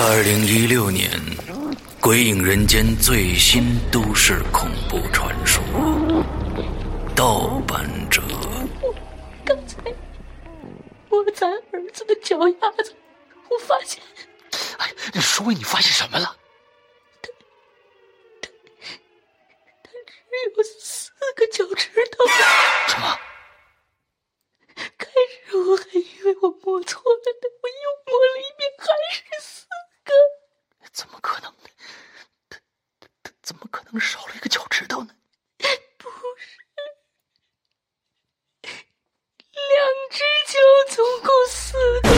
二零一六年，《鬼影人间》最新都市恐怖传说《盗版者》。刚才我咱儿子的脚丫子，我发现。哎，你说你发现什么了？他他他只有四个脚趾头。什么？开始我还以为我摸错了呢，我又摸了一遍，还是四哥。怎么可能呢？他他他怎么可能少了一个脚趾头呢？不是，两只脚总共四个。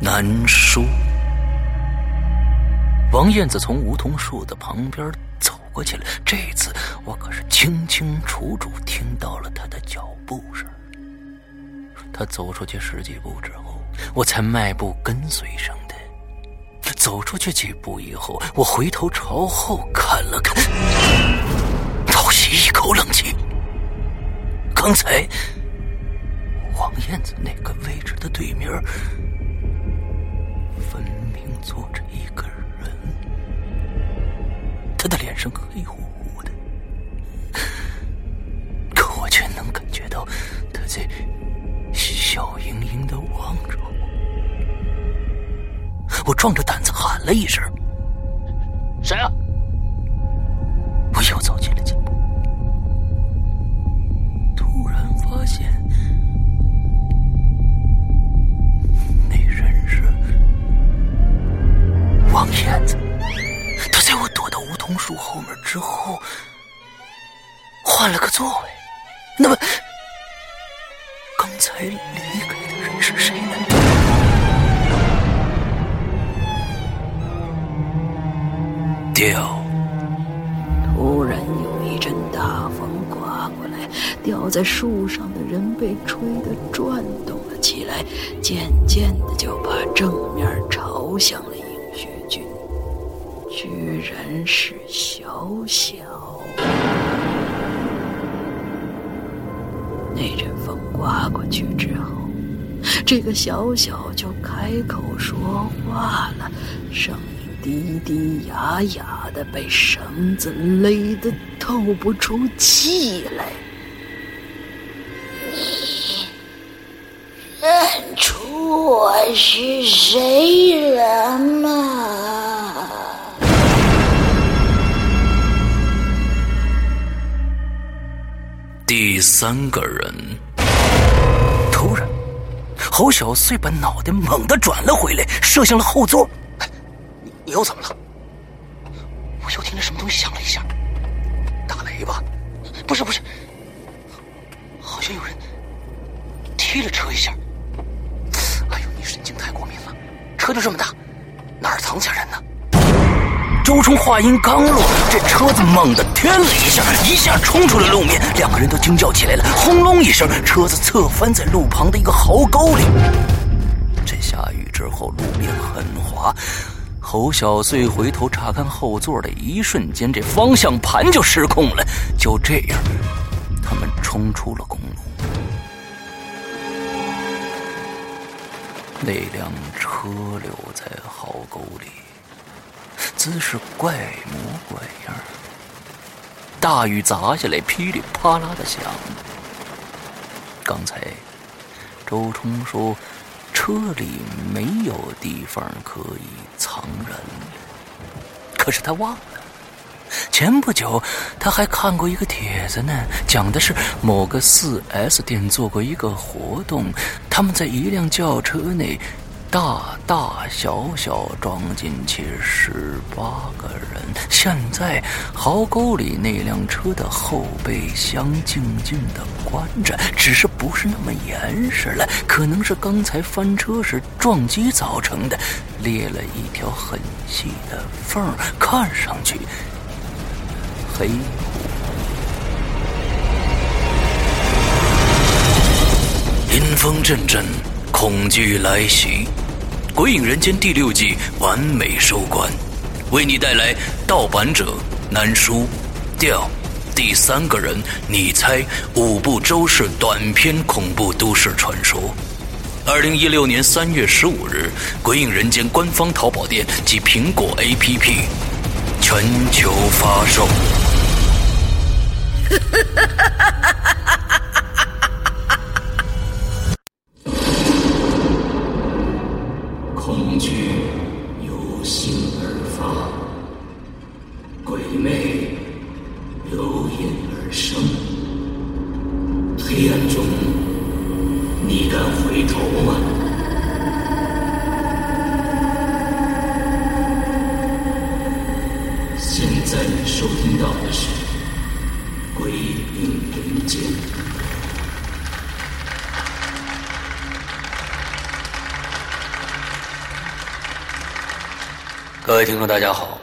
难说。王燕子从梧桐树的旁边走过去了，这次我可是清清楚楚听到了他的脚步声。他走出去十几步之后，我才迈步跟随上的。走出去几步以后，我回头朝后看了看，倒吸一口冷气。刚才王燕子那个位置的对面。分明坐着一个人，他的脸上黑乎乎的，可我却能感觉到他在笑盈盈的望着我。我壮着胆子喊了一声：“谁啊？”我又走进了几步，突然发现那人是。王燕子，他在我躲到梧桐树后面之后，换了个座位。那么，刚才离开的人是谁呢？掉。突然有一阵大风刮过来，吊在树上的人被吹得转动了起来，渐渐的就把正面朝向了。居然是小小。那阵风刮过去之后，这个小小就开口说话了，声音低低哑哑的，被绳子勒得透不出气来。你认出我是谁了吗？第三个人，突然，侯小碎把脑袋猛地转了回来，射向了后座。你你又怎么了？我又听见什么东西响了一下，打雷吧？不是不是，好像有人踢了车一下。哎呦，你神经太过敏了，车就这么大，哪儿藏下人呢？周冲话音刚落，这车子猛地颠了一下，一下冲出了路面，两个人都惊叫起来了。轰隆一声，车子侧翻在路旁的一个壕沟里。这下雨之后，路面很滑。侯小碎回头查看后座的一瞬间，这方向盘就失控了。就这样，他们冲出了公路。那辆车留在壕沟里。姿势怪模怪样大雨砸下来，噼里啪啦的响。刚才周冲说车里没有地方可以藏人，可是他忘了，前不久他还看过一个帖子呢，讲的是某个四 S 店做过一个活动，他们在一辆轿车内。大大小小装进去十八个人。现在壕沟里那辆车的后备箱静静的关着，只是不是那么严实了，可能是刚才翻车时撞击造成的，裂了一条很细的缝，看上去黑。阴风阵阵，恐惧来袭。《鬼影人间》第六季完美收官，为你带来盗版者难书调第三个人，你猜五部周氏短篇恐怖都市传说。二零一六年三月十五日，《鬼影人间》官方淘宝店及苹果 APP 全球发售。却有心。各位听众，大家好，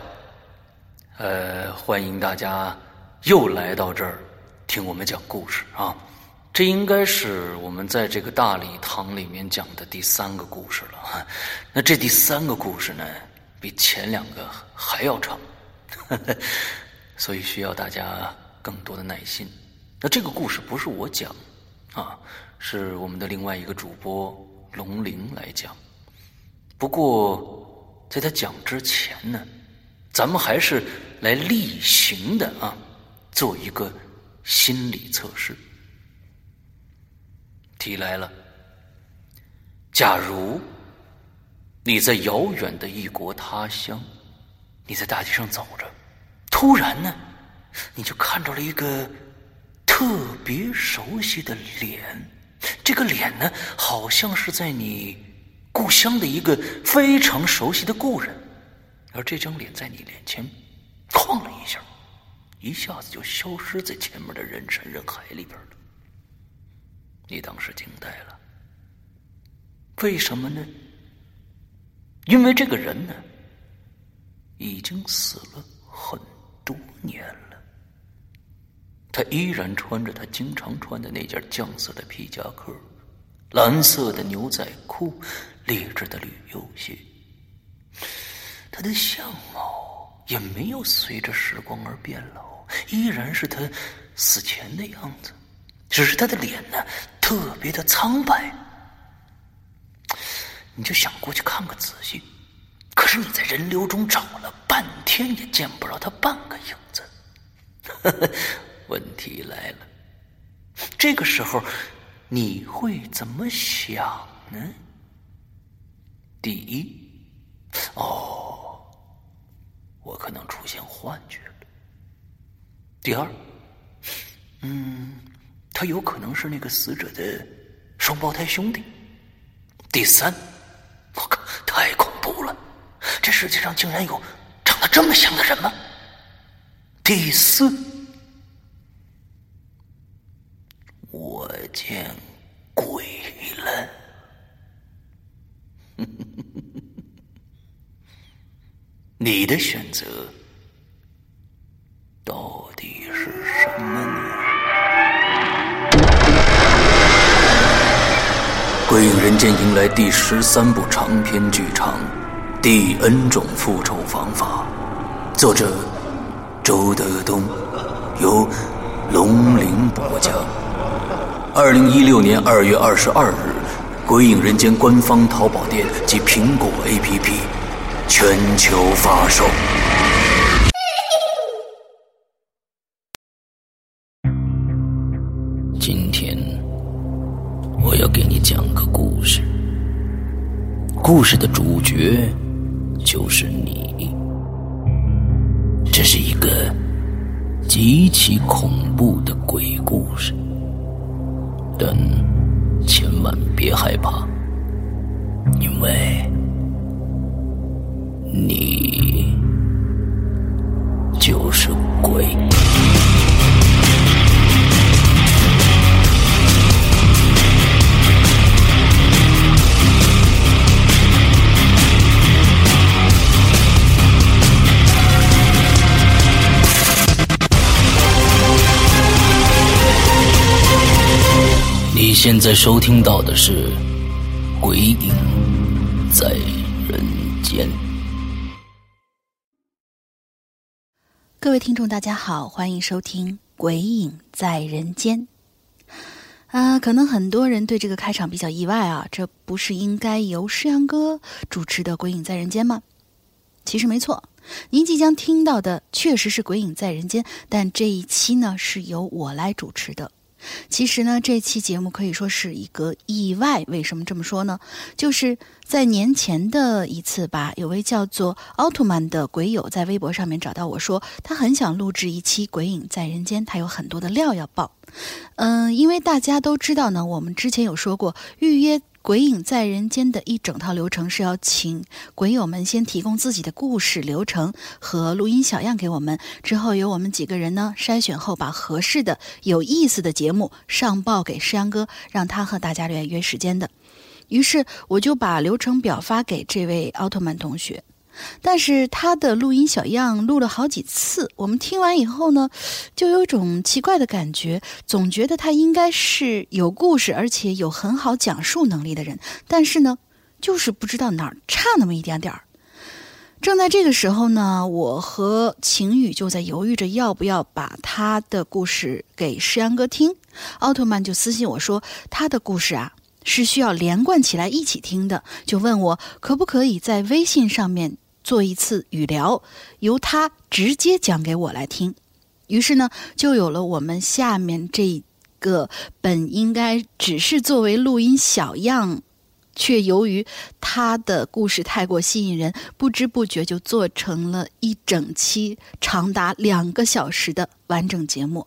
呃，欢迎大家又来到这儿听我们讲故事啊。这应该是我们在这个大礼堂里面讲的第三个故事了。那这第三个故事呢，比前两个还要长，所以需要大家更多的耐心。那这个故事不是我讲啊，是我们的另外一个主播龙鳞来讲。不过。在他讲之前呢，咱们还是来例行的啊，做一个心理测试。题来了：假如你在遥远的异国他乡，你在大街上走着，突然呢，你就看到了一个特别熟悉的脸，这个脸呢，好像是在你。故乡的一个非常熟悉的故人，而这张脸在你脸前晃了一下，一下子就消失在前面的人山人海里边了。你当时惊呆了，为什么呢？因为这个人呢，已经死了很多年了，他依然穿着他经常穿的那件酱色的皮夹克。蓝色的牛仔裤，劣质的旅游鞋。他的相貌也没有随着时光而变老，依然是他死前的样子，只是他的脸呢，特别的苍白。你就想过去看个仔细，可是你在人流中找了半天，也见不着他半个影子。问题来了，这个时候。你会怎么想呢？第一，哦，我可能出现幻觉了。第二，嗯，他有可能是那个死者的双胞胎兄弟。第三，我靠，太恐怖了！这世界上竟然有长得这么像的人吗？第四。我见鬼了！你的选择到底是什么呢？《鬼影人间》迎来第十三部长篇剧场《第 N 种复仇方法》，作者周德东，由龙鳞播讲。二零一六年二月二十二日，《鬼影人间》官方淘宝店及苹果 APP 全球发售。今天我要给你讲个故事，故事的主角就是你。这是一个极其恐怖的鬼故事。但千万别害怕，因为你就是鬼。你现在收听到的是《鬼影在人间》。各位听众，大家好，欢迎收听《鬼影在人间。啊，可能很多人对这个开场比较意外啊，这不是应该由诗阳哥主持的《鬼影在人间》吗？其实没错，您即将听到的确实是《鬼影在人间》，但这一期呢是由我来主持的。其实呢，这期节目可以说是一个意外。为什么这么说呢？就是在年前的一次吧，有位叫做奥特曼的鬼友在微博上面找到我说，他很想录制一期《鬼影在人间》，他有很多的料要爆。嗯，因为大家都知道呢，我们之前有说过预约。鬼影在人间的一整套流程是要请鬼友们先提供自己的故事流程和录音小样给我们，之后由我们几个人呢筛选后，把合适的、有意思的节目上报给诗阳哥，让他和大家来约时间的。于是我就把流程表发给这位奥特曼同学。但是他的录音小样录了好几次，我们听完以后呢，就有种奇怪的感觉，总觉得他应该是有故事，而且有很好讲述能力的人，但是呢，就是不知道哪儿差那么一点点儿。正在这个时候呢，我和晴雨就在犹豫着要不要把他的故事给诗阳哥听。奥特曼就私信我说，他的故事啊是需要连贯起来一起听的，就问我可不可以在微信上面。做一次语聊，由他直接讲给我来听。于是呢，就有了我们下面这个本应该只是作为录音小样，却由于他的故事太过吸引人，不知不觉就做成了一整期长达两个小时的完整节目。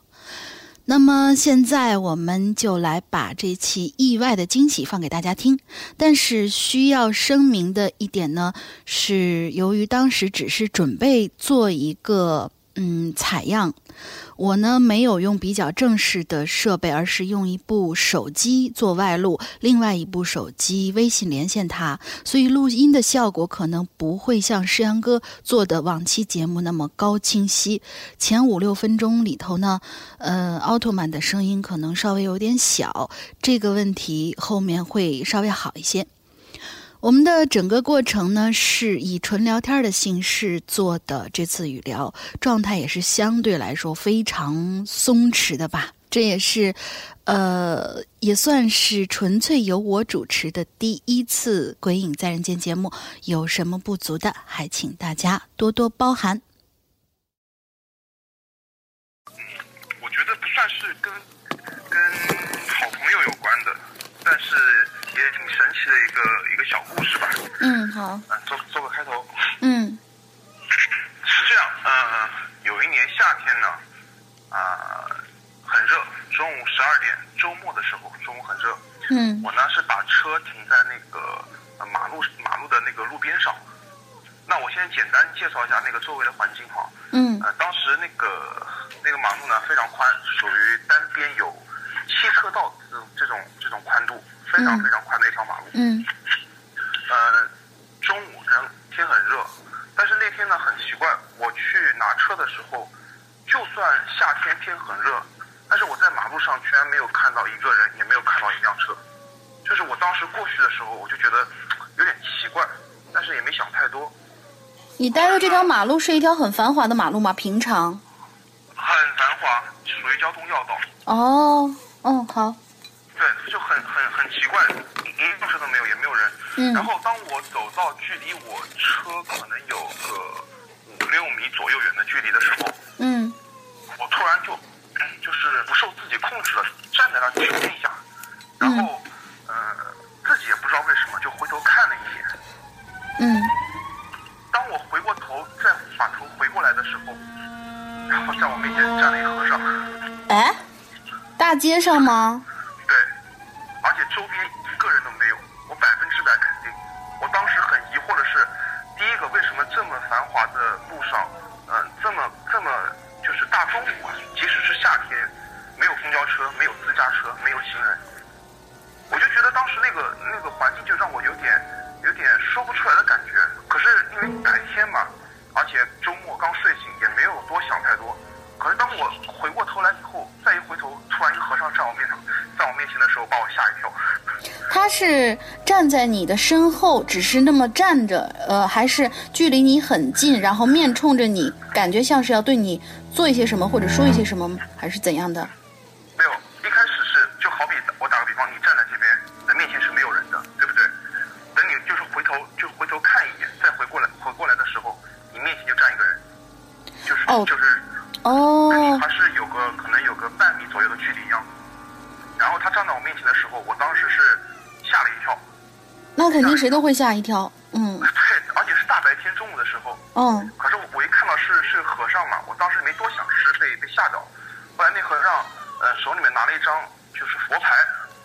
那么现在我们就来把这期意外的惊喜放给大家听。但是需要声明的一点呢，是由于当时只是准备做一个嗯采样。我呢没有用比较正式的设备，而是用一部手机做外录，另外一部手机微信连线它，所以录音的效果可能不会像诗阳哥做的往期节目那么高清晰。前五六分钟里头呢，呃，奥特曼的声音可能稍微有点小，这个问题后面会稍微好一些。我们的整个过程呢，是以纯聊天的形式做的。这次语聊状态也是相对来说非常松弛的吧。这也是，呃，也算是纯粹由我主持的第一次《鬼影在人间》节目。有什么不足的，还请大家多多包涵。我觉得不算是跟跟好朋友有关的，但是。也挺神奇的一个一个小故事吧。嗯，好。嗯，做做个开头。嗯，是这样，嗯，有一年夏天呢，啊，很热，中午十二点，周末的时候，中午很热。嗯。我呢是把车停在那个马路马路的那个路边上。那我先简单介绍一下那个周围的环境哈。嗯。呃，当时那个那个马路呢非常宽，属于单边有七车道这种这种这种宽度。非常非常宽的一条马路。嗯。呃，中午人天很热，但是那天呢很奇怪，我去拿车的时候，就算夏天天很热，但是我在马路上居然没有看到一个人，也没有看到一辆车。就是我当时过去的时候，我就觉得有点奇怪，但是也没想太多。你待的这条马路是一条很繁华的马路吗？平常。很繁华，属于交通要道。哦，嗯，好。对，就很很很奇怪，一辆车都没有，也没有人。嗯。然后当我走到距离我车可能有个五六米左右远的距离的时候，嗯，我突然就就是不受自己控制的站在那停了一下，然后呃自己也不知道为什么就回头看了一眼。嗯。当我回过头再把头回过来的时候，然后在我面前站了一个和尚。哎，大街上吗？周边一个人都没有，我百分之百肯定。我当时很疑惑的是，第一个为什么这么繁华的路上，嗯，这么这么就是大中午啊，即使是夏天，没有公交车，没有私家车，没有行人，我就觉得当时那个那个环境就让我有点有点说不出来的感觉。可是因为白天嘛，而且周末刚睡醒，也没有多想太多。可是当我回过头来以后，再一回头，突然一和尚站我面前。面前的时候，把我吓一跳。他是站在你的身后，只是那么站着，呃，还是距离你很近，然后面冲着你，感感觉像是要对你做一些什么，或者说一些什么，还是怎样的？没有，一开始是就好比我打个比方，你站在这边，你的面前是没有人的，对不对？等你就是回头就回头看一眼，再回过来回过来的时候，你面前就站一个人，就是、哦就是哦跟你还是有个可能有个半米左右的距离一样。然后他站到我面前的时候，我当时是吓了一跳，那肯定谁都会吓一跳。嗯对，而且是大白天中午的时候。嗯可是我我一看到是是和尚嘛，我当时没多想，是被被吓到。后来那和尚呃手里面拿了一张就是佛牌，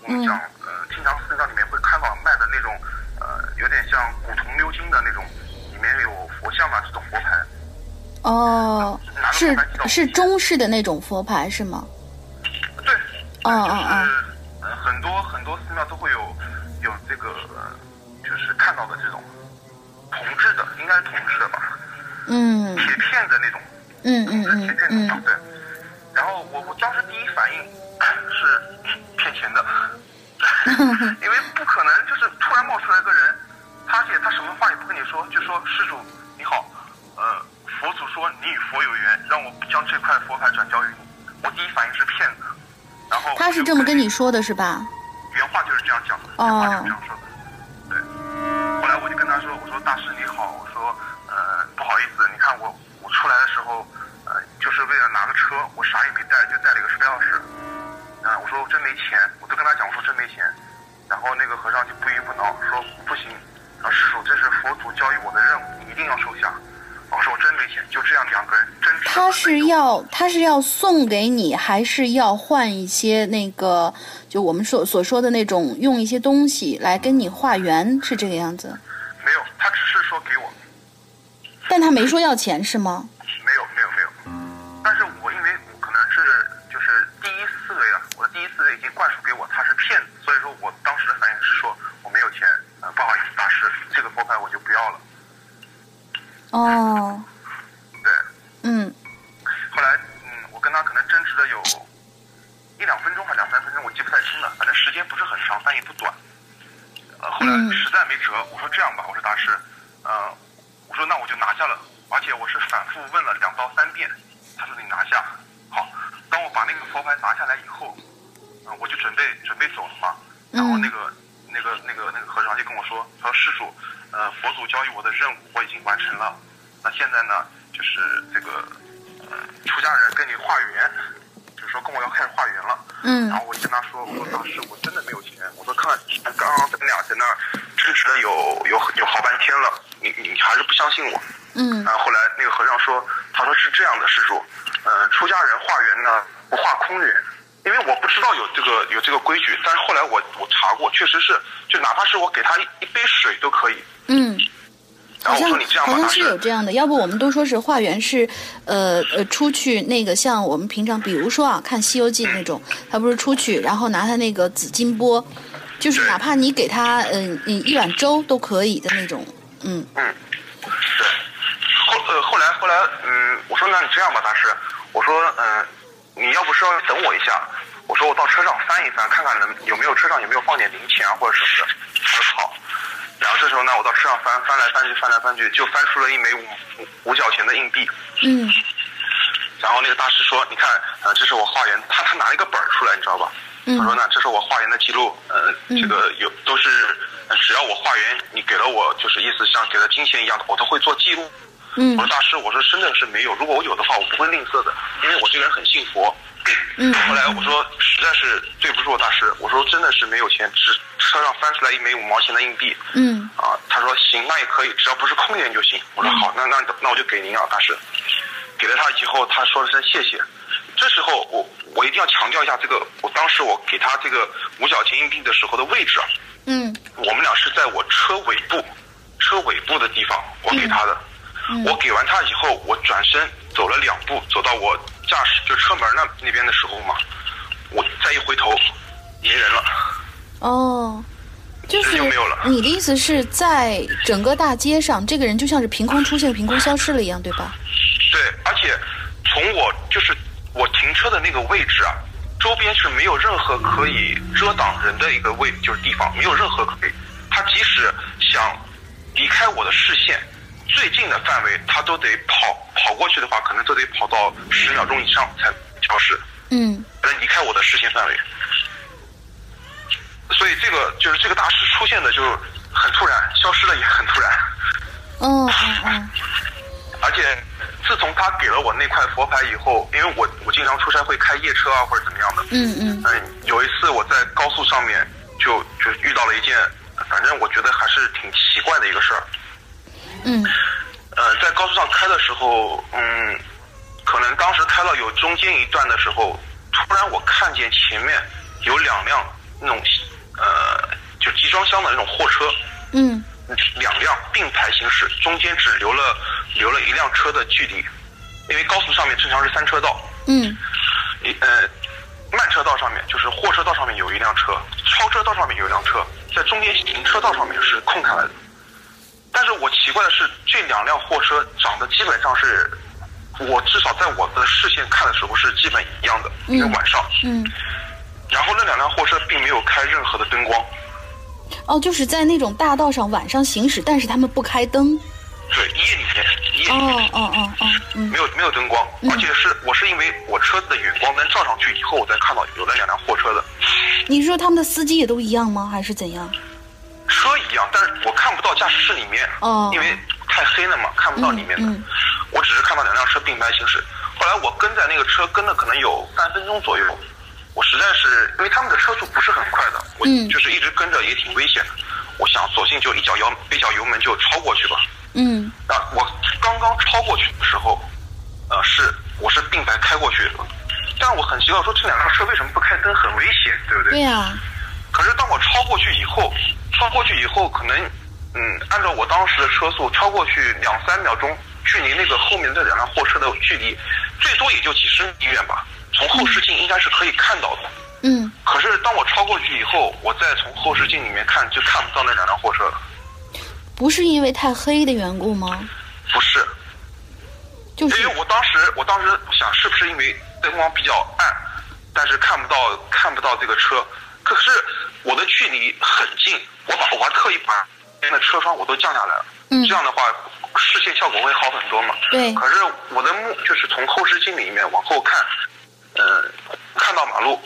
我们嗯讲、呃经常寺庙里面会看到卖的那种呃有点像古铜鎏金的那种，里面有佛像嘛这种佛牌。哦，是是中式的那种佛牌是吗？对，哦哦就嗯铁片的那种。嗯嗯嗯铁嗯嗯片的，对。然后我我当时第一反应是骗钱的，因为不可能就是突然冒出来个人，他而且他什么话也不跟你说，就说施主你好，呃，佛祖说你与佛有缘，让我将这块佛牌转交于你。我第一反应是骗子，然后他是这么跟你说的是吧？原话就是这样讲的，哦原话就是这样他是要他是要送给你，还是要换一些那个就我们所所说的那种用一些东西来跟你化缘，是这个样子？没有，他只是说给我，但他没说要钱是吗？没有没有没有，但是我因为我可能是就是第一思维啊，我的第一思维已经灌输给我他是骗子，所以说我当时的反应是说我没有钱，呃不好意思大师，这个佛牌我就不要了。哦，对，嗯后来嗯我跟他可能争执了有一两分钟还两三分钟，我记不太清了，反正时间不是很长，但也不短。呃后来嗯实在没辙，我说这样吧，我说大师，呃我说那我就拿下了，而且我是反复问了两到三遍，他说你拿下。好，当我把那个佛牌拿下来以后，呃，我就准备准备走了嘛。然后那个、那个那个那个和尚就跟我说，他说施主，呃，佛祖交予我的任务我已经完成了，那现在呢，就是这个呃出家人跟你化缘，就是说跟我要开始化缘了。嗯然后我就跟他说，我说大师，我真的没有钱。我说看，刚刚咱们俩在那儿争执了有有有好半天了，你你你还是不相信我。嗯然后后来那个和尚说，他说是这样的，施主，呃，出家人化缘呢不化空缘，因为我不知道有这个有这个规矩，但是后来我我查过，确实是，就哪怕是我给他一一杯水都可以。嗯，好像然后我说你这样吧，好像是有，这样的，要不我们都说是化缘是，呃呃，出去那个像我们平常，比如说啊，看《西游记》那种，他不是出去，然后拿他那个紫金钵，就是哪怕你给他嗯、呃、一碗粥都可以的那种，嗯嗯，对。后呃后来后来嗯，我说那你这样吧，大师，我说嗯、呃你要不稍微等我一下，我说我到车上翻一翻，看看能有没有车上有没有放点零钱啊或者什么的。他说好。然后这时候呢，我到车上翻翻来翻去翻来翻去，就翻出了一枚五五五角钱的硬币。嗯然后那个大师说：“你看，呃，这是我化缘。他他拿了一个本儿出来，你知道吧？嗯他说呢，这是我化缘的记录。呃，这个有都是，呃只要我化缘，你给了我，就是意思像给了金钱一样的，我都会做记录。嗯我说大师，我说真的是没有，如果我有的话，我不会吝啬的，因为我这个人很信佛。嗯 后来我说实在是对不住我大师，我说真的是没有钱，只车上翻出来一枚五毛钱的硬币。嗯啊，他说行，那也可以，只要不是空元就行。我说好，那那那我就给您啊，大师。给了他以后，他说了声谢谢。这时候我我一定要强调一下这个，我当时我给他这个五角钱硬币的时候的位置啊，嗯我们俩是在我车尾部，车尾部的地方，我给他的。我给完他以后，我转身走了两步，走到我驾驶就车门那那边的时候嘛，我再一回头，没人了。哦。就是就没有了你的意思是在整个大街上，这个人就像是凭空出现、凭空消失了一样，对吧？对，而且从我就是我停车的那个位置啊，周边是没有任何可以遮挡人的一个位，就是地方，没有任何可以。他即使想离开我的视线，最近的范围，它都得跑跑过去的话，可能都得跑到十秒钟以上才消失，嗯才能离开我的视线范围。所以这个就是这个大师出现的就很突然，消失的也很突然。哦哦哦，而且自从他给了我那块佛牌以后，因为我我经常出差会开夜车啊或者怎么样的，嗯嗯嗯，有一次我在高速上面就就遇到了一件，反正我觉得还是挺奇怪的一个事儿。嗯。呃，在高速上开的时候，嗯，可能当时开到有中间一段的时候，突然我看见前面有两辆那种呃就集装箱的那种货车，嗯。两辆并排行驶，中间只留了留了一辆车的距离，因为高速上面正常是三车道，嗯。一呃慢车道上面就是货车道上面有一辆车，超车道上面有一辆车，在中间行车道上面是空开来的。但是我奇怪的是，这两辆货车长得基本上是，我至少在我的视线看的时候是基本一样的，因为晚上。嗯，然后那两辆货车并没有开任何的灯光，哦，就是在那种大道上晚上行驶，但是他们不开灯。对，夜里面夜里哦面哦哦哦，嗯没有没有灯光，而且是我是因为我车子的远光灯照上去以后，我才看到有那两辆货车的。你是说他们的司机也都一样吗？还是怎样？车一样，但是我看不到驾驶室里面，哦因为太黑了嘛，看不到里面的。嗯嗯我只是看到两辆车并排行驶。后来我跟在那个车跟了可能有三分钟左右，我实在是因为他们的车速不是很快的，我嗯就是一直跟着也挺危险的。我想索性就一脚油一脚油门就超过去吧。嗯那我刚刚超过去的时候，呃，是我是并排开过去的，但我很奇怪，说这两辆车为什么不开灯，很危险，对不对？对呀、可是当我超过去以后，超过去以后，可能，嗯，按照我当时的车速，超过去两三秒钟，距离那个后面这两辆货车的距离，最多也就几十米远吧。从后视镜应该是可以看到的。嗯可是当我超过去以后，我再从后视镜里面看，就看不到那两辆货车了。不是因为太黑的缘故吗？不是，就是因为我当时，我当时想是不是因为灯光比较暗，但是看不到看不到这个车，可是我的距离很近，我把我还特意把边的车窗我都降下来了，嗯这样的话视线效果会好很多嘛。对可是我的目就是从后视镜里面往后看，嗯、看到马路，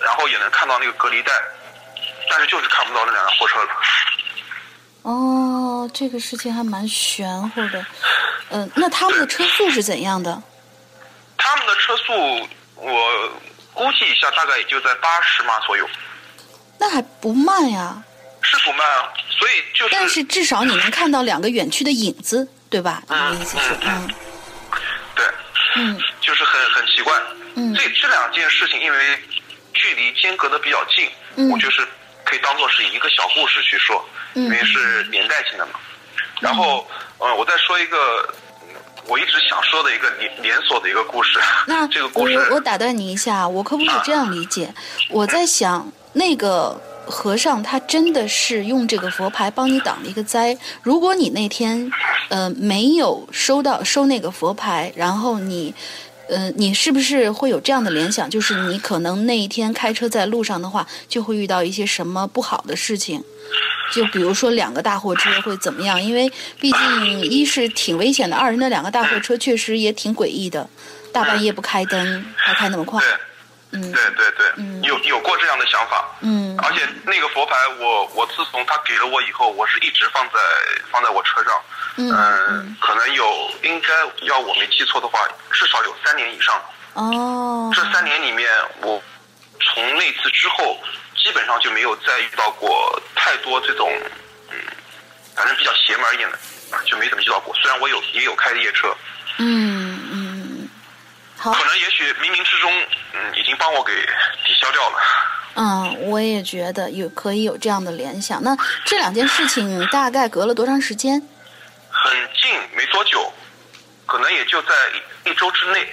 然后也能看到那个隔离带，但是就是看不到那两辆货车了。哦，这个事情还蛮玄乎的。嗯、那他们的车速是怎样的？他们的车速我估计一下，大概也就在八十码左右。那还不慢呀。是不慢啊，所以就是，但是至少你能看到两个远去的影子，对吧？你的意思是，嗯对，嗯就是很很奇怪。嗯这这两件事情，因为距离间隔的比较近，嗯我就是可以当做是一个小故事去说，嗯因为是连带性的嘛。然后，呃，我再说一个嗯我一直想说的一个连连锁的一个故事。那这个故事，我我打断你一下，我可不可以这样理解？我在想，那个和尚他真的是用这个佛牌帮你挡了一个灾。如果你那天呃没有收到收那个佛牌，然后你。呃，你是不是会有这样的联想？就是你可能那一天开车在路上的话，就会遇到一些什么不好的事情，就比如说两个大货车会怎么样？因为毕竟一是挺危险的，二是那两个大货车确实也挺诡异的，大半夜不开灯，还开那么快。对，嗯对对对，有有过这样的想法。嗯而且那个佛牌我，我自从他给了我以后，我是一直放在放在我车上。嗯嗯，可能有，应该要我没记错的话，至少有三年以上。哦，这三年里面，我从那次之后，基本上就没有再遇到过太多这种，嗯，反正比较邪门一点的，啊，就没怎么遇到过。虽然我有也有开夜车，嗯嗯，好，可能也许冥冥之中，嗯，已经帮我给抵消掉了。嗯，我也觉得有可以有这样的联想。那这两件事情大概隔了多长时间？很近，没多久，可能也就在一一周之内。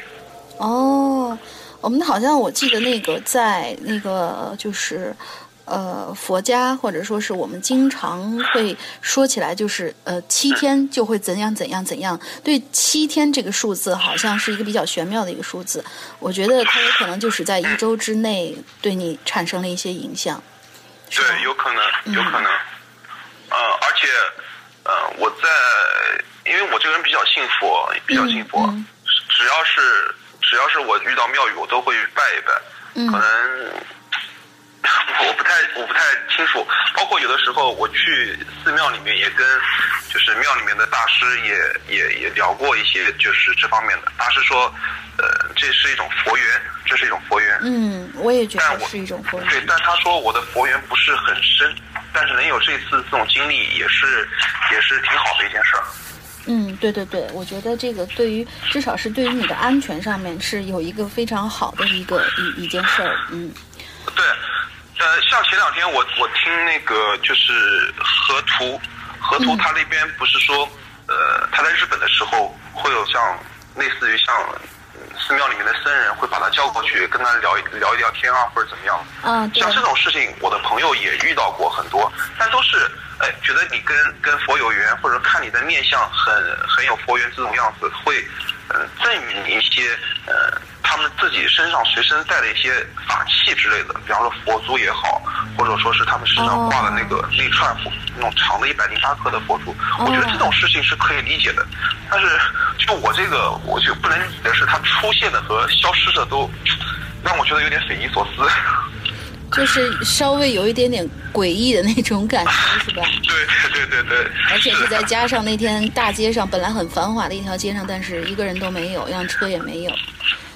哦，我们好像我记得那个在那个就是。呃，佛家或者说是我们经常会说起来，就是呃，七天就会怎样怎样怎样。对七天这个数字，好像是一个比较玄妙的一个数字。我觉得它有可能就是在一周之内对你产生了一些影响。对，有可能，有可能。呃，而且，呃，我在因为我这个人比较信佛，比较信佛，嗯只要是只要是我遇到庙宇，我都会拜一拜。嗯可能 我不太我不太清楚，包括有的时候我去寺庙里面也跟就是庙里面的大师也也也聊过一些就是这方面的。大师说，呃，这是一种佛缘，这是一种佛缘。嗯，我也觉得是一种佛缘。，对但他说我的佛缘不是很深，但是能有这次这种经历也是也是挺好的一件事儿。嗯，对对对，我觉得这个对于至少是对于你的安全上面是有一个非常好的一个一一件事儿。嗯对，呃，像前两天我我听那个就是河图，河图他那边不是说，呃，他在日本的时候会有像类似于像嗯寺庙里面的僧人会把他叫过去跟他聊一聊一聊天啊，或者怎么样。嗯，对像，这种事情，我的朋友也遇到过很多，但都是哎觉得你跟跟佛有缘，或者看你的面相很很有佛缘这种样子，会嗯、呃赠予你一些呃他们自己身上随身带的一些法器之类的，比方说佛珠也好，或者说是他们身上挂的那个那串佛那种长的一百零八颗的佛珠，我觉得这种事情是可以理解的，但是就我这个我就不能理解的是，它出现的和消失的都让我觉得有点匪夷所思。就是稍微有一点点诡异的那种感觉，是吧？对对对对对，而且是再加上那天大街上本来很繁华的一条街上，但是一个人都没有，一辆车也没有。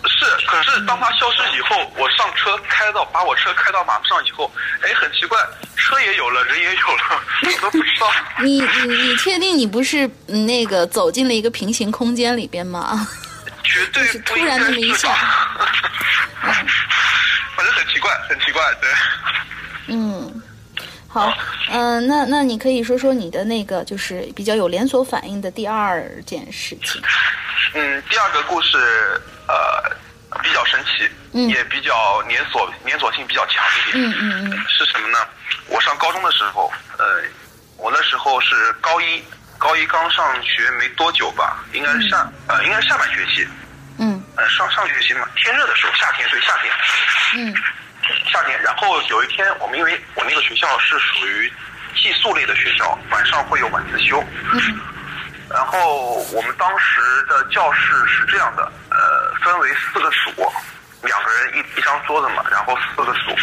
是，可是当它消失以后，我上车开到把我车开到马路上以后，哎，很奇怪，车也有了，人也有了，我都不知道。你你你确定你不是嗯那个走进了一个平行空间里边吗？绝对就是突然那么一下。反正很奇怪，很奇怪，对。嗯，好，嗯、那那你可以说说你的那个就是比较有连锁反应的第二件事情。嗯，第二个故事呃比较神奇，嗯。也比较连锁连锁性比较强一点。嗯嗯嗯。是什么呢？我上高中的时候，呃，我那时候是高一，高一刚上学没多久吧，应该是下、呃应该是下半学期，嗯。呃上上学期嘛，天热的时候，夏天对夏天，嗯夏天。然后有一天，我们因为我那个学校是属于寄宿类的学校，晚上会有晚自修。嗯然后我们当时的教室是这样的，呃，分为四个组，两个人一一张桌子嘛，然后四个组。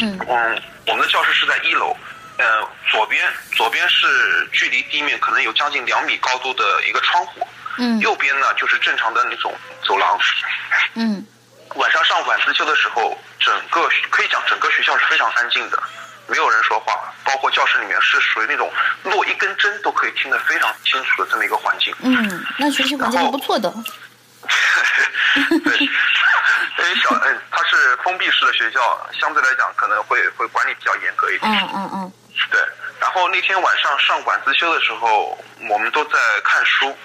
嗯嗯，我们的教室是在一楼，呃，左边左边是距离地面可能有将近两米高度的一个窗户，嗯右边呢就是正常的那种走廊。嗯晚上上晚自修的时候，整个可以讲整个学校是非常安静的，没有人说话，包括教室里面是属于那种落一根针都可以听得非常清楚的这么一个环境。嗯，那学习环境还不错的。对，因为小嗯，它是封闭式的学校，相对来讲可能会会管理比较严格一点。嗯嗯嗯对，然后那天晚上上晚自修的时候，我们都在看书。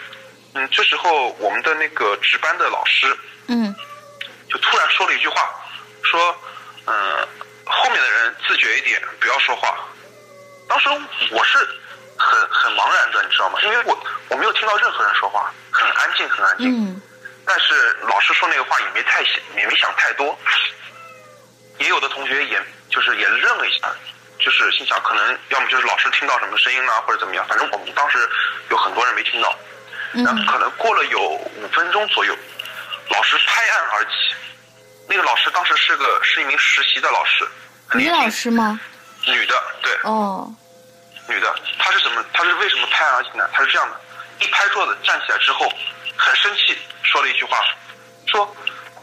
嗯，这时候我们的那个值班的老师嗯就突然说了一句话，说：“嗯、后面的人自觉一点，不要说话。”当时我是很很茫然的，你知道吗？因为我我没有听到任何人说话，很安静，很安静。嗯但是老师说那个话也没太想，也没想太多。也有的同学也就是也愣了一下，就是心想可能要么就是老师听到什么声音啦，或者怎么样。反正我们当时有很多人没听到。然后嗯可能过了有五分钟左右，老师拍案而起。那个老师当时是个是一名实习的老师，很女老师吗？女的，对，哦，女的，她是怎么？她是为什么拍案而起呢？她是这样的，一拍桌子站起来之后，很生气，说了一句话，说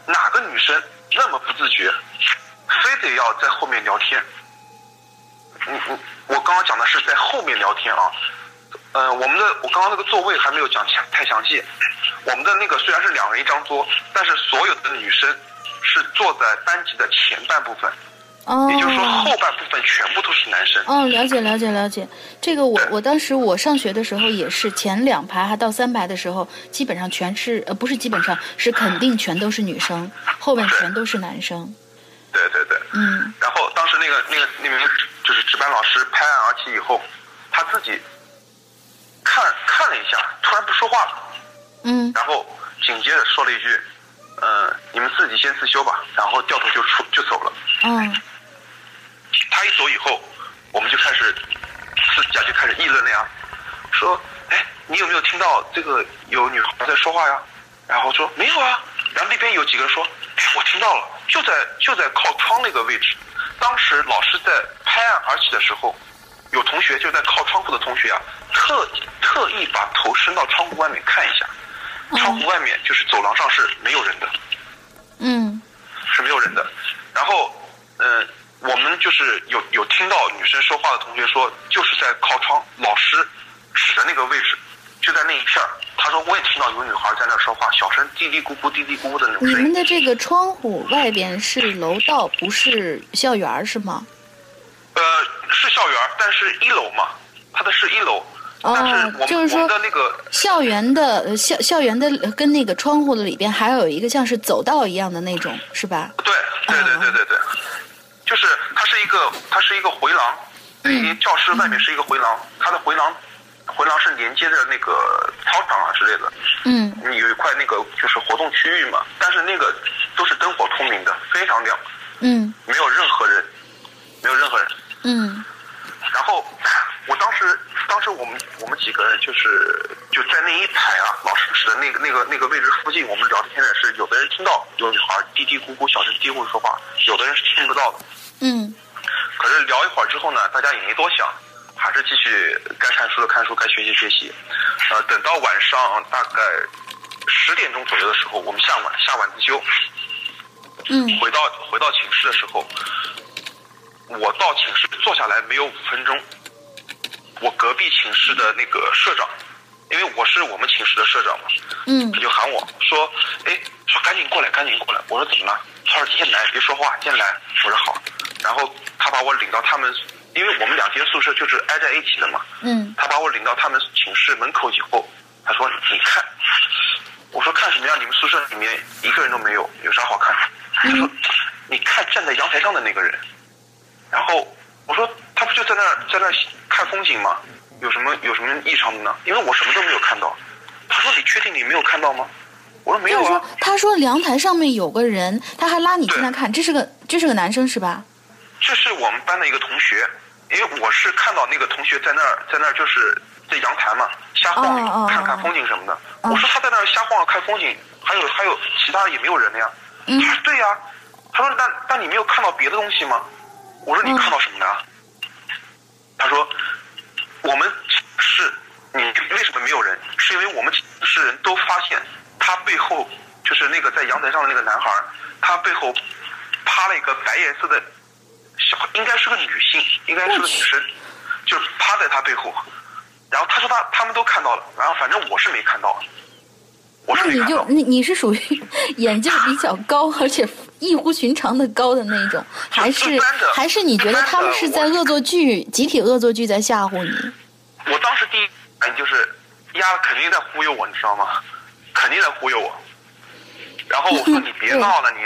哪个女生那么不自觉，非得要在后面聊天？嗯嗯，我刚刚讲的是在后面聊天啊。呃，我们的我刚刚那个座位还没有讲详太详细。我们的那个虽然是两人一张桌，但是所有的女生是坐在班级的前半部分，哦，也就是说后半部分全部都是男生。哦，了解了解了解。这个我我当时我上学的时候也是前两排还到三排的时候，基本上全是呃不是基本上是肯定全都是女生，后面全都是男生。对对对。嗯然后当时那个那个那名就是值班老师拍案而起以后，他自己看看了一下，突然不说话了，嗯然后紧接着说了一句：“嗯、你们自己先自修吧。”然后掉头就出就走了。嗯他一走以后，我们就开始私下就开始议论了呀，说：“哎，你有没有听到这个有女孩在说话呀？然后说没有啊。然后那边有几个人说，哎，我听到了，就在就在靠窗那个位置。当时老师在拍案而起的时候，有同学就在靠窗户的同学啊，特特意把头伸到窗户外面看一下，窗户外面就是走廊上是没有人的。嗯是没有人的。然后，呃、我们就是有有听到女生说话的同学说，就是在靠窗，老师指的那个位置，就在那一片儿。他说我也听到有女孩在那儿说话，小声嘀嘀咕咕、嘀嘀咕咕的那种声音。你们的这个窗户外边是楼道，不是校园儿是吗？呃，是校园，但是一楼嘛，它的是一楼。哦就是说的那个校园的呃校校园的呃跟那个窗户的里边还有一个像是走道一样的那种，是吧？对对对对对对，就是它是一个它是一个回廊，因为教室外面是一个回廊，它的回廊回廊是连接着那个操场啊之类的。嗯。你有一块那个就是活动区域嘛，但是那个都是灯火通明的，非常亮，嗯。没有任何人，没有任何人。嗯然后我当时，当时我们我们几个人就是就在那一排啊，老师指的那个那个那个位置附近，我们聊天的是有的人听到有女孩嘀嘀咕咕、小声嘀咕说话，有的人是听不到的。嗯可是聊一会儿之后呢，大家也没多想，还是继续该看书的看书，该学习学习。呃，等到晚上大概十点钟左右的时候，我们下晚下晚自修，嗯回到回到寝室的时候，我到寝室坐下来没有五分钟，我隔壁寝室的那个社长，因为我是我们寝室的社长嘛，嗯他就喊我说：“哎，说赶紧过来，赶紧过来。”我说怎么了？他说进来，别说话，进来。我说好。然后他把我领到他们，因为我们两间宿舍就是挨在一起的嘛。嗯他把我领到他们寝室门口以后，他说：“你看。”我说：“看什么呀？你们宿舍里面一个人都没有，有啥好看的？”他说：“你看站在阳台上的那个人。”然后我说：“他不就在那儿在那儿看风景吗？有什么有什么异常的呢？因为我什么都没有看到。”他说：“你确定你没有看到吗？”我说：“没有啊就是说。”他说阳台上面有个人，他还拉你进来看，这是个这是个男生是吧？这是我们班的一个同学，因为我是看到那个同学在那儿，在那儿就是在阳台嘛，瞎晃悠，哦哦哦看看风景什么的。哦我说他在那儿瞎晃悠看风景，还有还有其他也没有人的呀。嗯他说对呀，他说那那你没有看到别的东西吗？我说你看到什么了呀？他说我们是你为什么没有人？是因为我们是人都发现他背后就是那个在阳台上的那个男孩，他背后趴了一个白颜色的小，应该是个女性，应该是个女生，就是趴在他背后。然后他说他他们都看到了，然后反正我是没看到，我是没看到。就你你是属于眼镜比较高，而且异乎寻常的高的那种，还是还是你觉得他们是在恶作剧，集体恶作剧在吓唬你？我当时第一反应就是，丫肯定在忽悠我，你知道吗？肯定在忽悠我。然后我说你别闹了，你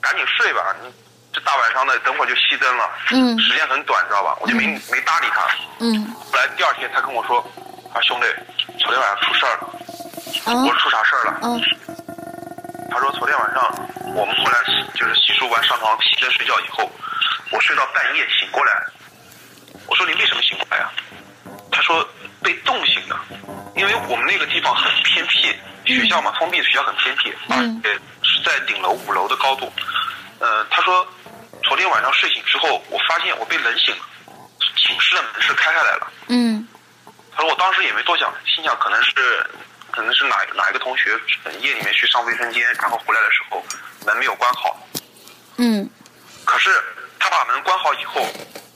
赶紧睡吧，你这大晚上的，等会儿就熄灯了，嗯时间很短，知道吧？我就没没搭理他。嗯后来第二天他跟我说，啊兄弟，昨天晚上出事儿了。啊我说出啥事儿了？啊他说昨天晚上我们后来洗就是洗漱完上床熄灯睡觉以后，我睡到半夜醒过来。我说你为什么醒过来呀、他说被冻醒的，因为我们那个地方很偏僻，学校嘛，封闭的学校很偏僻，而嗯且是在顶楼五楼的高度。呃，他说昨天晚上睡醒之后，我发现我被冷醒了，寝室的门是开开来了。嗯他说我当时也没多想，心想可能是可能是哪哪一个同学夜里面去上卫生间，然后回来的时候门没有关好。嗯可是他把门关好以后，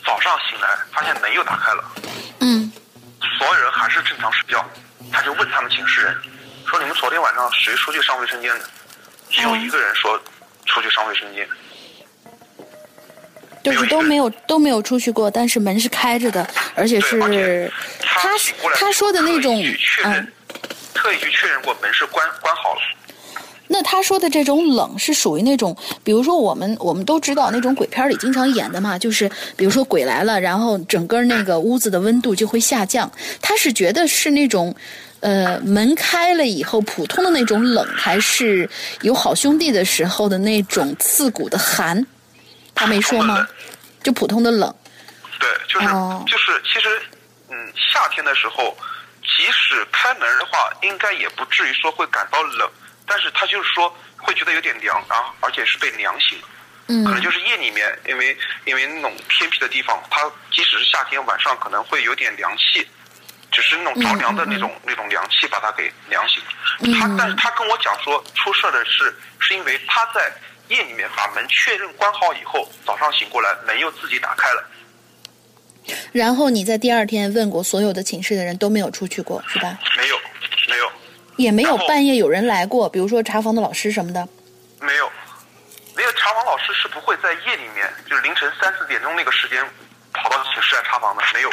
早上醒来发现门又打开了，嗯所有人还是正常睡觉。他就问他们寝室人，说你们昨天晚上谁出去上卫生间的？只有一个人说出去上卫生间。就是都没有都没有出去过，但是门是开着的，而且是他他说的那种嗯，特意去确认过门是关关好了。那他说的这种冷是属于那种，比如说我们我们都知道那种鬼片里经常演的嘛，就是比如说鬼来了，然后整个那个屋子的温度就会下降。他是觉得是那种，呃，门开了以后普通的那种冷，还是有好兄弟的时候的那种刺骨的寒？他没说吗？就普通的冷。对，就是、哦就是，其实，嗯，夏天的时候，即即使开门的话，应该也不至于说会感到冷，但是他就是说会觉得有点凉，啊而且是被凉醒。嗯可能就是夜里面，因为因为那种偏僻的地方，它即使是夏天晚上可能会有点凉气，只是那种着凉的那种、那种凉气把他给凉醒。他但是他跟我讲说，出事的是是因为他在夜里面把门确认关好以后，早上醒过来门又自己打开了。然后你在第二天问过所有的寝室的人都没有出去过，是吧？没有，没有，也没有半夜有人来过，比如说查房的老师什么的。没有。那个查房老师是不会在夜里面，就是凌晨三四点钟那个时间跑到寝室来查房的，没有。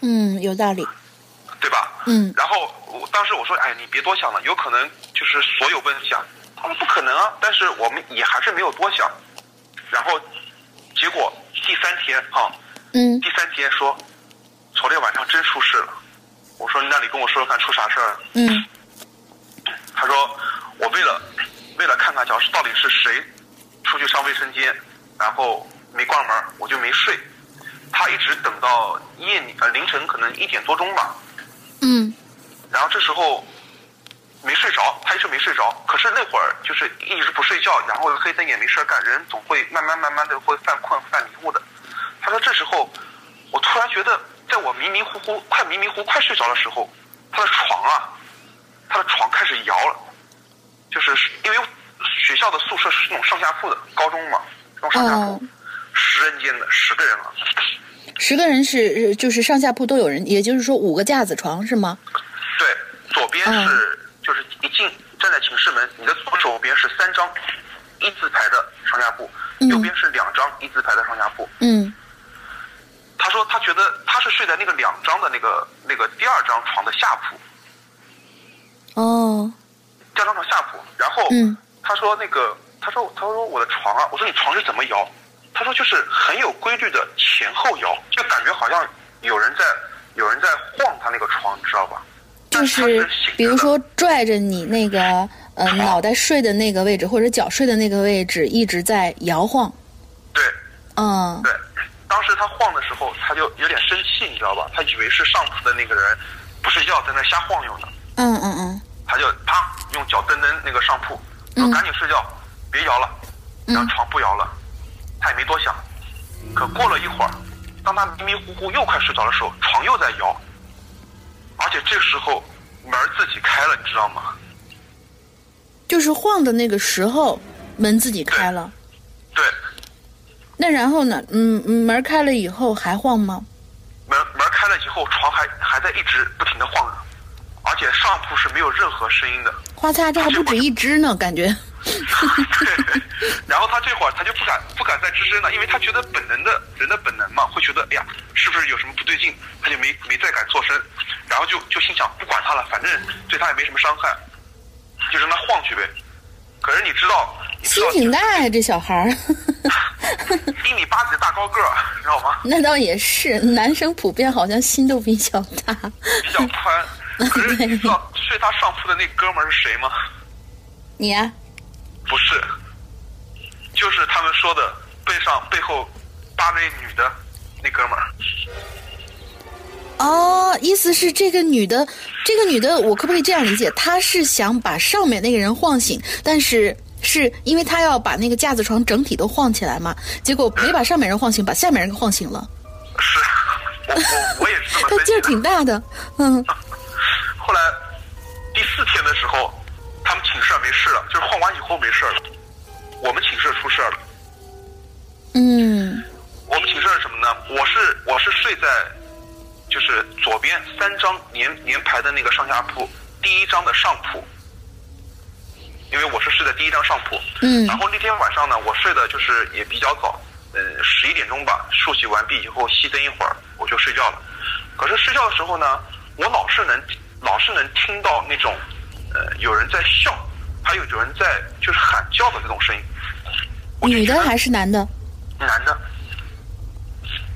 嗯，有道理。对吧？嗯然后我当时我说，哎，你别多想了，有可能就是所有问题啊。他们不可能啊，但是我们也还是没有多想。然后结果第三天哈、嗯第三天说，昨天晚上真出事了。我说那你跟我说说看出啥事儿了？嗯他说我为了为了看看，小到底是谁出去上卫生间，然后没关门，我就没睡。他一直等到夜里呃凌晨可能一点多钟吧，嗯然后这时候没睡着，他一直没睡着。可是那会儿就是一直不睡觉，然后黑灯也没事儿干，人总会慢慢慢慢的会犯困、犯迷糊的。他说这时候，我突然觉得，在我迷迷糊糊、快迷迷糊、快睡着的时候，他的床啊，他的床开始摇了，就是因为学校的宿舍是那种上下铺的，高中嘛，那种上下铺哦，十人间的，十个人了。十个人是就是上下铺都有人，也就是说五个架子床是吗？对，左边是、就是一进站在寝室门，你的左手边是三张一字排的上下铺，嗯右边是两张一字排的上下铺。嗯他说他觉得他是睡在那个两张的那个那个第二张床的下铺，哦第二张床下铺。然后嗯他说那个他说他说我的床啊，我说你床是怎么摇？他说就是很有规律的前后摇，就感觉好像有人在有人在晃他那个床，你知道吧？就是比如说拽着你那个呃脑袋睡的那个位置或者脚睡的那个位置一直在摇晃。对。嗯对，当时他晃的时候，他就有点生气，你知道吧？他以为是上铺的那个人不睡觉，在那瞎晃悠呢，嗯嗯嗯他就啪用脚蹬蹬那个上铺，说嗯赶紧睡觉，别摇了。然后床不摇了，他也没多想。可过了一会儿，当他迷迷糊糊又快睡着的时候，床又在摇，而且这时候门自己开了，你知道吗？就是晃的那个时候门自己开了。对，那然后呢？嗯，嗯门开了以后还晃吗？门门开了以后，床还还在一直不停的晃着，而且上铺是没有任何声音的。花擦，这还不止一只呢，感觉。对，然后他这会儿他就不敢不敢再吱声了，因为他觉得本能的人的本能嘛，会觉得哎呀，是不是有什么不对劲？他就没没再敢做声，然后就就心想不管他了，反正对他也没什么伤害，就让他晃去呗。可是你知道，心挺大呀，这小孩儿。一米八几的大高个儿，知道吗？那倒也是，男生普遍好像心都比较大。比较宽。可是你知道睡他上铺的那哥们儿是谁吗？你呀、不是，就是他们说的背上背后搭着一女的那哥们儿。哦，意思是这个女的，这个女的，我可不可以这样理解？她是想把上面那个人晃醒，但是是因为她要把那个架子床整体都晃起来嘛，结果没把上面人晃醒，把下面人给晃醒了。是，我我我也是 她劲儿。挺大的，嗯后来第四天的时候，他们寝室没事了，就是晃完以后没事了，我们寝室出事了。嗯我们寝室是什么呢？我是我是睡在就是左边三张连连排的那个上下铺，第一张的上铺，因为我是睡在第一张上铺。嗯然后那天晚上呢，我睡的就是也比较早，呃，十一点钟吧，漱洗完毕以后熄灯一会儿，我就睡觉了。可是睡觉的时候呢，我老是能老是能听到那种呃有人在笑，还有有人在就是喊叫的这种声音。女的还是男的？男的，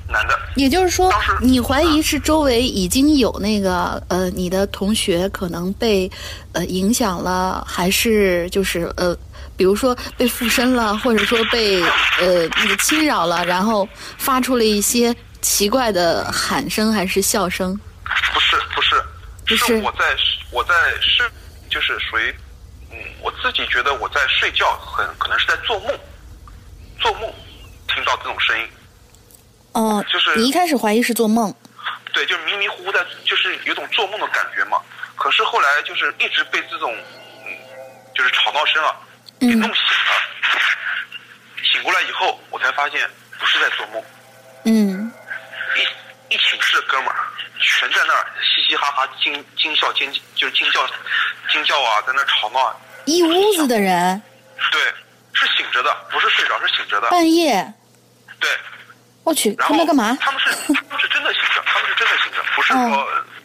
男的，也就是说，你怀疑是周围已经有那个呃，你的同学可能被呃影响了，还是就是呃，比如说被附身了，或者说被呃那个侵扰了，然后发出了一些奇怪的喊声还是笑声？不是不是，不是。我在我在是就是属于嗯，我自己觉得我在睡觉，很可能是在做梦，做梦听到这种声音，哦，就是你一开始怀疑是做梦，对，就是迷迷糊糊的，就是有种做梦的感觉嘛。可是后来就是一直被这种嗯，就是吵闹声啊给嗯弄醒了。醒过来以后，我才发现不是在做梦，嗯一一寝室的哥们儿全在那儿嘻嘻哈哈惊惊笑尖就是惊叫惊叫啊，在那儿吵闹啊。一屋子的人对，是醒着的，不是睡着，是醒着的。半夜，对，我去，然后他们干嘛？他们是 他们是真的醒着，他们是真的醒着，不是说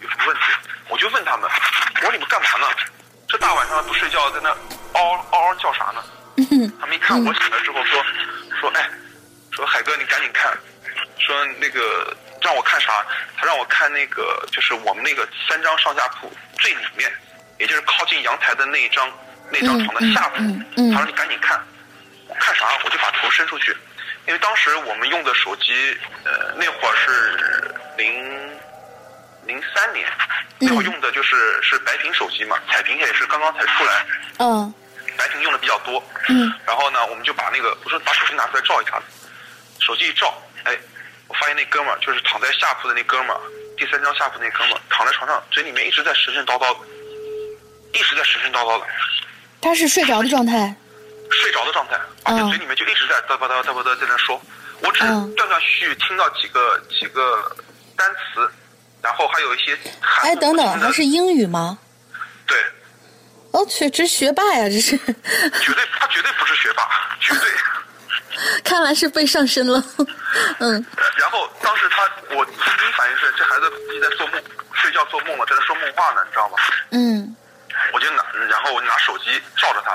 有什么问题。我就问他们，我说你们干嘛呢？这大晚上不睡觉，在那嗷嗷嗷叫啥呢？他们一看我醒了之后说说哎，说海哥你赶紧看，说那个让我看啥？他让我看那个就是我们那个三张上下铺最里面，也就是靠近阳台的那一张那张床的下铺。他说你赶紧看，看啥？我就把头伸出去，因为当时我们用的手机，呃，那会儿是零零三年，那会儿用的就是是白屏手机嘛，彩屏也是刚刚才出来，嗯白屏用的比较多。嗯然后呢，我们就把那个我说把手机拿出来照一下，手机一照，哎，我发现那哥们儿就是躺在下铺的那哥们儿，第三张下铺那哥们儿躺在床上，嘴里面一直在神神叨叨的，一直在神神叨叨的。他是睡着的状态。睡着的状态，而且嗯嘴里面就一直在嘚吧嘚嘚吧嘚在那说，我只嗯。断断续续听到几个几个单词，然后还有一些含哎，等等，不清的还是英语吗？对，我去，这是学霸呀，这是，绝对他绝对不是学霸，绝对。看来是被上身了。嗯。然后当时他，我第一反应是这孩子估计在做梦，睡觉做梦了，在那说梦话呢，你知道吗？嗯。我就拿，然后我拿手机照着他，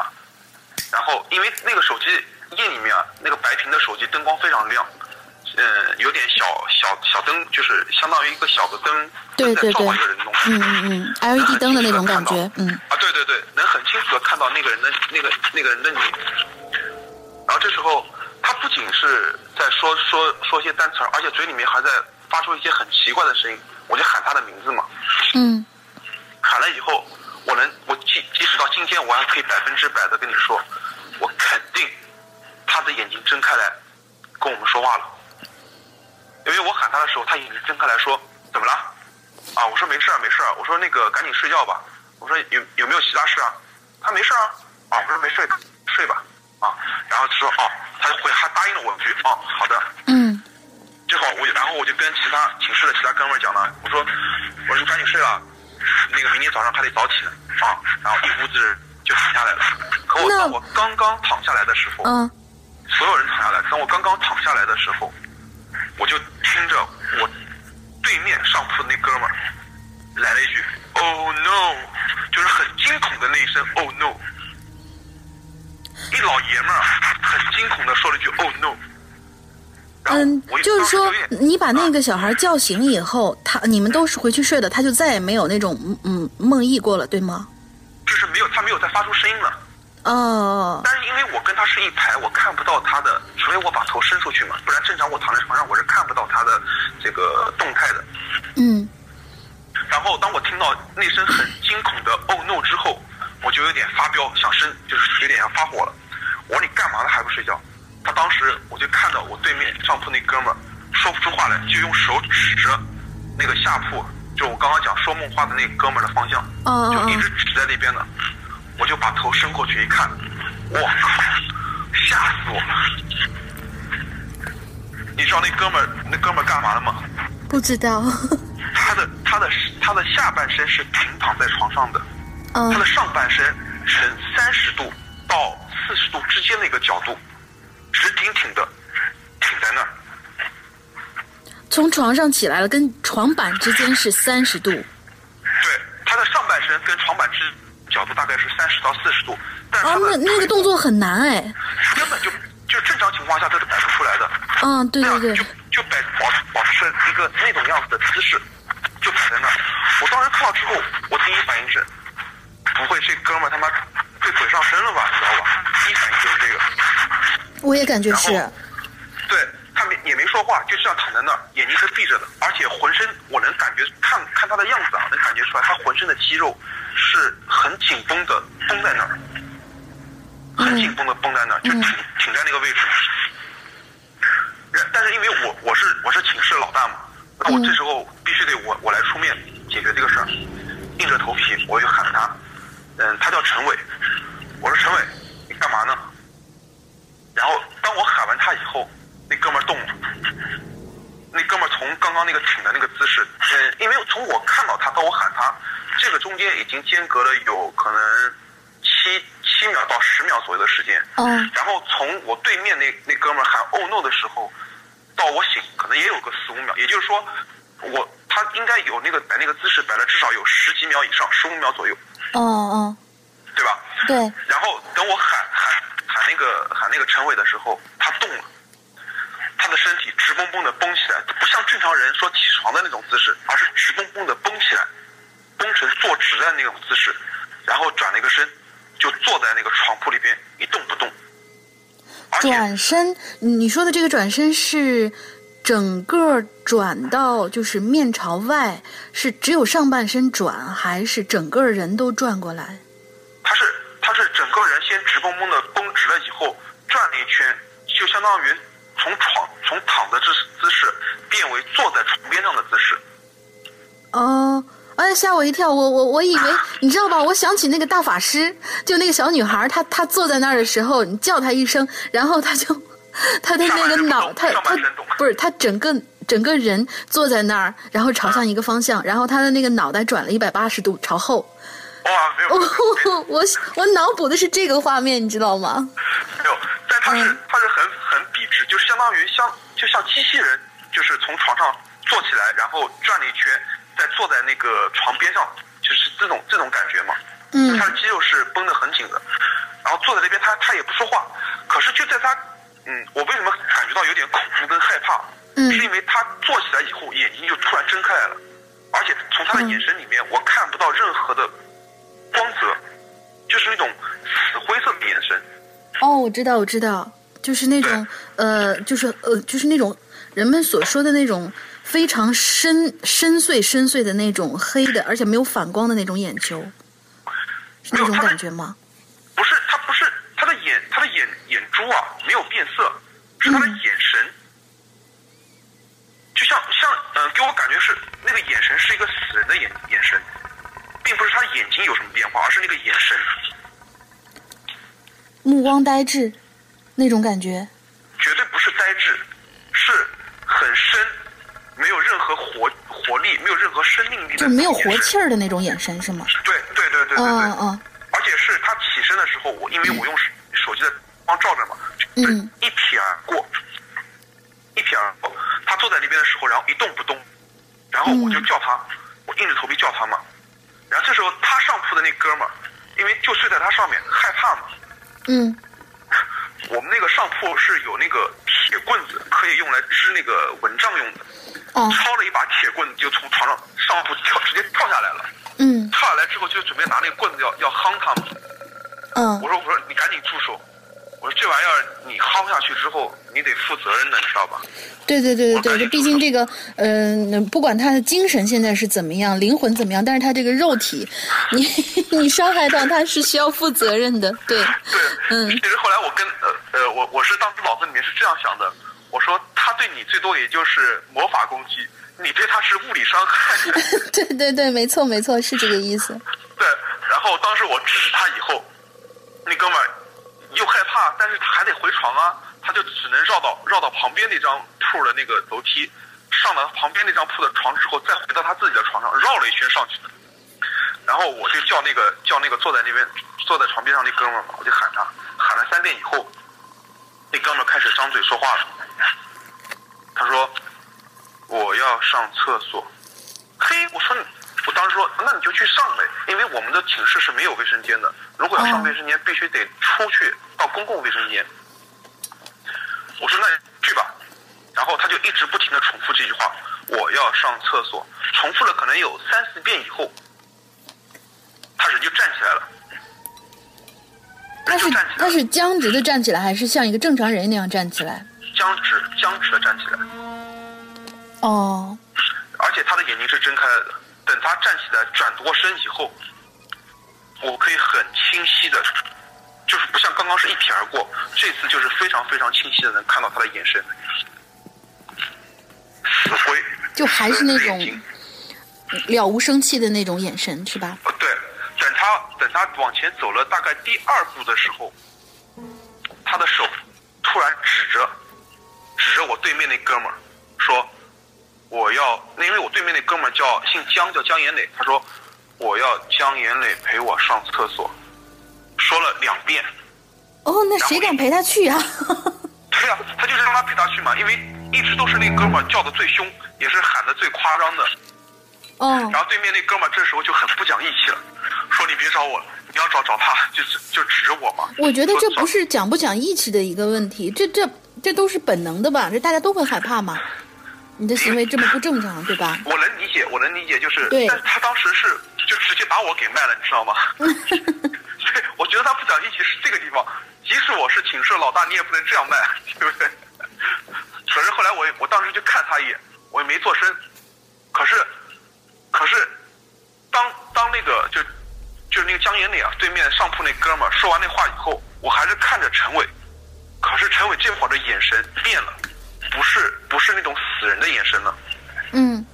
然后因为那个手机夜里面啊，那个白屏的手机灯光非常亮，呃，有点小小小灯，就是相当于一个小的灯对对对在照一个人的东西。嗯嗯嗯，LED 灯的那种感觉。嗯啊，对对对，能很清楚的看到那个人的那个那个人的脸。然后这时候，他不仅是在说说说一些单词儿，而且嘴里面还在发出一些很奇怪的声音。我就喊他的名字嘛，嗯喊了以后，我能我即即使到今天，我还可以百分之百的跟你说，我肯定他的眼睛睁开来跟我们说话了。因为我喊他的时候，他眼睛睁开来说：“怎么了？”啊，我说没事儿没事儿，我说那个赶紧睡觉吧。我说有有没有其他事啊？他没事啊。啊，我说没睡，睡吧。啊，然后就说哦，他就回还答应了我一句，哦，好的。嗯这会儿我，然后我就跟其他寝室的其他哥们儿讲了，我说，我说你赶紧睡了，那个明天早上还得早起呢啊。然后一屋子人就躺下来了。可我那当我刚刚躺下来的时候，嗯所有人躺下来，当我刚刚躺下来的时候，我就听着我对面上铺那哥们儿来了一句 “Oh no”，就是很惊恐的那一声 “Oh no”。一老爷们儿很惊恐的说了一句 “Oh no”。嗯，就是说你把那个小孩叫醒以后，他你们都是回去睡的，他就再也没有那种嗯梦呓过了，对吗？就是没有，他没有再发出声音了。哦，但是因为我跟他是一排，我看不到他的，除非我把头伸出去嘛，不然正常我躺在床上我是看不到他的这个动态的。嗯然后当我听到那声很惊恐的 “oh no” 之后，我就有点发飙，想生，就是有点要发火了。我说你干嘛呢？还不睡觉？他当时我就看到我对面上铺那哥们儿说不出话来，就用手指着那个下铺，就我刚刚讲说梦话的那个哥们儿的方向，就一直指在那边的。我就把头伸过去一看，我靠，吓死我了！你知道那哥们儿那哥们儿干嘛了吗？不知道。他的他的他的下半身是平躺在床上的，他嗯的上半身呈三十度到四十度之间的一个角度，直挺挺的挺在那儿。从床上起来了，跟床板之间是三十度。对，他的上半身跟床板之角度大概是三十到四十度，但是哦他，的那那个动作很难哎。根本就就正常情况下都是摆不出来的。嗯，对这对对样就。就摆保保持一个那种样子的姿势，就摆在那儿。我当时看到之后，我第一反应是，不会这哥们儿他妈被鬼上身了吧？你知道吧？第一反应就是这个。我也感觉是。对他没也没说说话，就这样躺在那儿，眼睛是闭着的，而且浑身我能感觉看看他的样子啊，能感觉出来他浑身的肌肉是很紧绷的绷在那儿，很紧绷的绷在那儿，就挺挺在那个位置。然但是因为我我是我是寝室老大嘛，那我这时候必须得我我来出面解决这个事儿，硬着头皮我就喊他，嗯，他叫陈伟，我说陈伟，你干嘛呢？然后当我喊完他以后，那哥们儿动了。那哥们儿从刚刚那个挺的那个姿势，嗯，因为从我看到他到我喊他，这个中间已经间隔了有可能七七秒到十秒左右的时间。嗯然后从我对面那那哥们儿喊 “oh no” 的时候，到我醒可能也有个四五秒，也就是说，我他应该有那个摆那个姿势摆了至少有十几秒以上，十五秒左右，哦哦，对吧？对，然后等我喊喊喊那个喊那个陈伟的时候，他动了，他的身体直绷绷的绷起来，不像正常人说起床的那种姿势，而是直绷绷的绷起来，绷成坐直的那种姿势，然后转了一个身，就坐在那个床铺里边一动不动。转身，你说的这个转身是整个转到就是面朝外，是只有上半身转，还是整个人都转过来？他是他是整个人先直绷绷的绷直了以后转了一圈，就相当于从床从躺的姿姿势变为坐在床边上的姿势。哦，哎，吓我一跳！我我我以为 你知道吧？我想起那个大法师，就那个小女孩，她她坐在那儿的时候，你叫她一声，然后她就她的那个脑，她她不是她整个整个人坐在那儿，然后朝向一个方向，然后她的那个脑袋转了一百八十度朝后。哇，没有哦没有，我我脑补的是这个画面，你知道吗？没有，但他是嗯他是很很笔直，就相当于像就像机器人，就是从床上坐起来，然后转了一圈，再坐在那个床边上，就是这种这种感觉嘛。嗯他的肌肉是绷得很紧的，然后坐在那边，他他也不说话。可是就在他，嗯，我为什么感觉到有点恐怖跟害怕？嗯是因为他坐起来以后，眼睛就突然睁开来了，而且从他的眼神里面，我看不到任何的就是那种死灰色的眼神。哦，我知道，我知道，就是那种 呃，就是呃，就是那种人们所说的那种非常深深邃深邃的那种黑的，而且没有反光的那种眼球，是那种感觉吗？不是，他不是他的眼，他的眼眼珠啊没有变色，是他的眼神，就像像嗯、呃给我感觉是那个眼神是一个死人的眼眼神，并不是他的眼睛有什么变化，而是那个眼神，目光呆滞，那种感觉。绝对不是呆滞，是很深，没有任何活活力，没有任何生命力的，就没有活气。儿的那种眼神是吗？对对对对对对。嗯嗯而且是他起身的时候，我因为我用手手机的光照着嘛，就是嗯一瞥而过，一瞥而过。他坐在那边的时候，然后一动不动，然后我就叫他，我硬着头皮叫他嘛。然后这时候他上铺的那哥们儿，因为就睡在他上面，害怕嘛。嗯我们那个上铺是有那个铁棍子，可以用来支那个蚊帐用的。哦抄了一把铁棍子，就从床上上铺跳，直接跳下来了。嗯跳下来之后，就准备拿那个棍子要要夯他嘛。嗯我说我说你赶紧住手！我说这玩意儿你薅下去之后，你得负责任的，你知道吧？对对对对对，就毕竟这个，嗯、不管他的精神现在是怎么样，灵魂怎么样，但是他这个肉体，你 你伤害到他是需要负责任的，对，对，嗯其实后来我跟呃呃，我我是当时脑子里面是这样想的，我说他对你最多也就是魔法攻击，你对他是物理伤害。对对对，没错没错，是这个意思。对，然后当时我制止他以后，那哥们儿又害怕，但是他还得回床啊，他就只能绕到绕到旁边那张铺的那个楼梯，上了旁边那张铺的床之后，再回到他自己的床上，绕了一圈上去的。然后我就叫那个叫那个坐在那边坐在床边上那哥们儿嘛，我就喊他，喊了三遍以后，那哥们儿开始张嘴说话了。他说：“我要上厕所。”嘿，我说你，我当时说，那你就去上呗，因为我们的寝室是没有卫生间的，如果要上卫生间，必须得出去到公共卫生间。我说那你去吧，然后他就一直不停的重复这句话，我要上厕所，重复了可能有三四遍以后，他人就站起来了，他是他是僵直的站起来，还是像一个正常人那样站起来？僵直僵直的站起来。哦，而且他的眼睛是睁开了的。等他站起来转过身以后，我可以很清晰的，就是不像刚刚是一瞥而过，这次就是非常非常清晰的能看到他的眼神，死灰，就还是那种了无生气的那种眼神，是吧？呃，对，等他等他往前走了大概第二步的时候，他的手突然指着指着我对面那哥们儿说：“我要，因为我对面那哥们儿叫姓姜，叫姜延磊，他说我要姜延磊陪我上厕所，说了两遍。哦，那谁敢陪他去啊？对呀、他就是让他陪他去嘛，因为一直都是那哥们儿叫的最凶，也是喊的最夸张的。哦，然后对面那哥们儿这时候就很不讲义气了，说你别找我了，你要找找他，就就指着我嘛。我觉得这不是。是讲不讲义气的一个问题，这这这都是本能的吧？这大家都会害怕嘛。你的行为这么不正常，对吧？我能理解，我能理解，就是，对但是他当时是就直接把我给卖了，你知道吗？所 以我觉得他不讲义气是这个地方，即使我是寝室老大，你也不能这样卖，对不对？可是后来我我当时就看他一眼，我也没做声，可是，可是，当当那个就就是那个江岩磊啊，对面上铺那哥们儿说完那话以后，我还是看着陈伟，可是陈伟这会儿的眼神变了，不是不是那种死人的眼神了。嗯，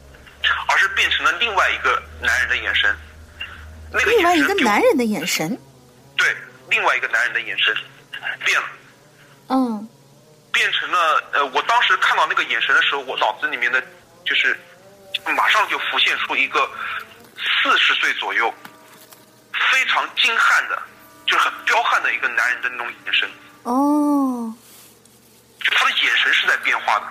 而是变成了另外一个男人的眼神。那个另外一个男人的眼神，对另外一个男人的眼神变了，嗯，变成了呃，我当时看到那个眼神的时候，我脑子里面的就是马上就浮现出一个四十岁左右非常精悍的，就是很彪悍的一个男人的那种眼神，哦，就他的眼神是在变化的。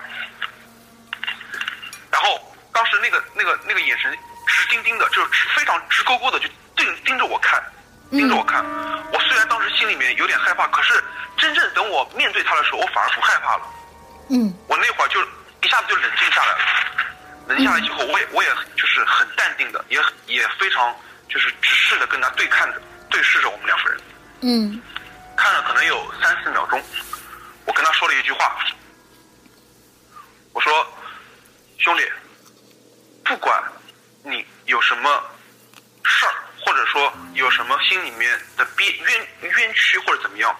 然后当时那个那个那个眼神直盯盯的，就是直非常直勾勾的，就盯盯着我看，盯着我看。我虽然当时心里面有点害怕，可是真正等我面对他的时候，我反而不害怕了。嗯，我那会儿就一下子就冷静下来了。冷静下来以后，我也我也就是很淡定的，也也非常就是直视的跟他对看着，对视着我们两个人。嗯，看了可能有三四秒钟，我跟他说了一句话，我说：“兄弟，不管你有什么事儿，或者说有什么心里面的憋冤冤屈或者怎么样，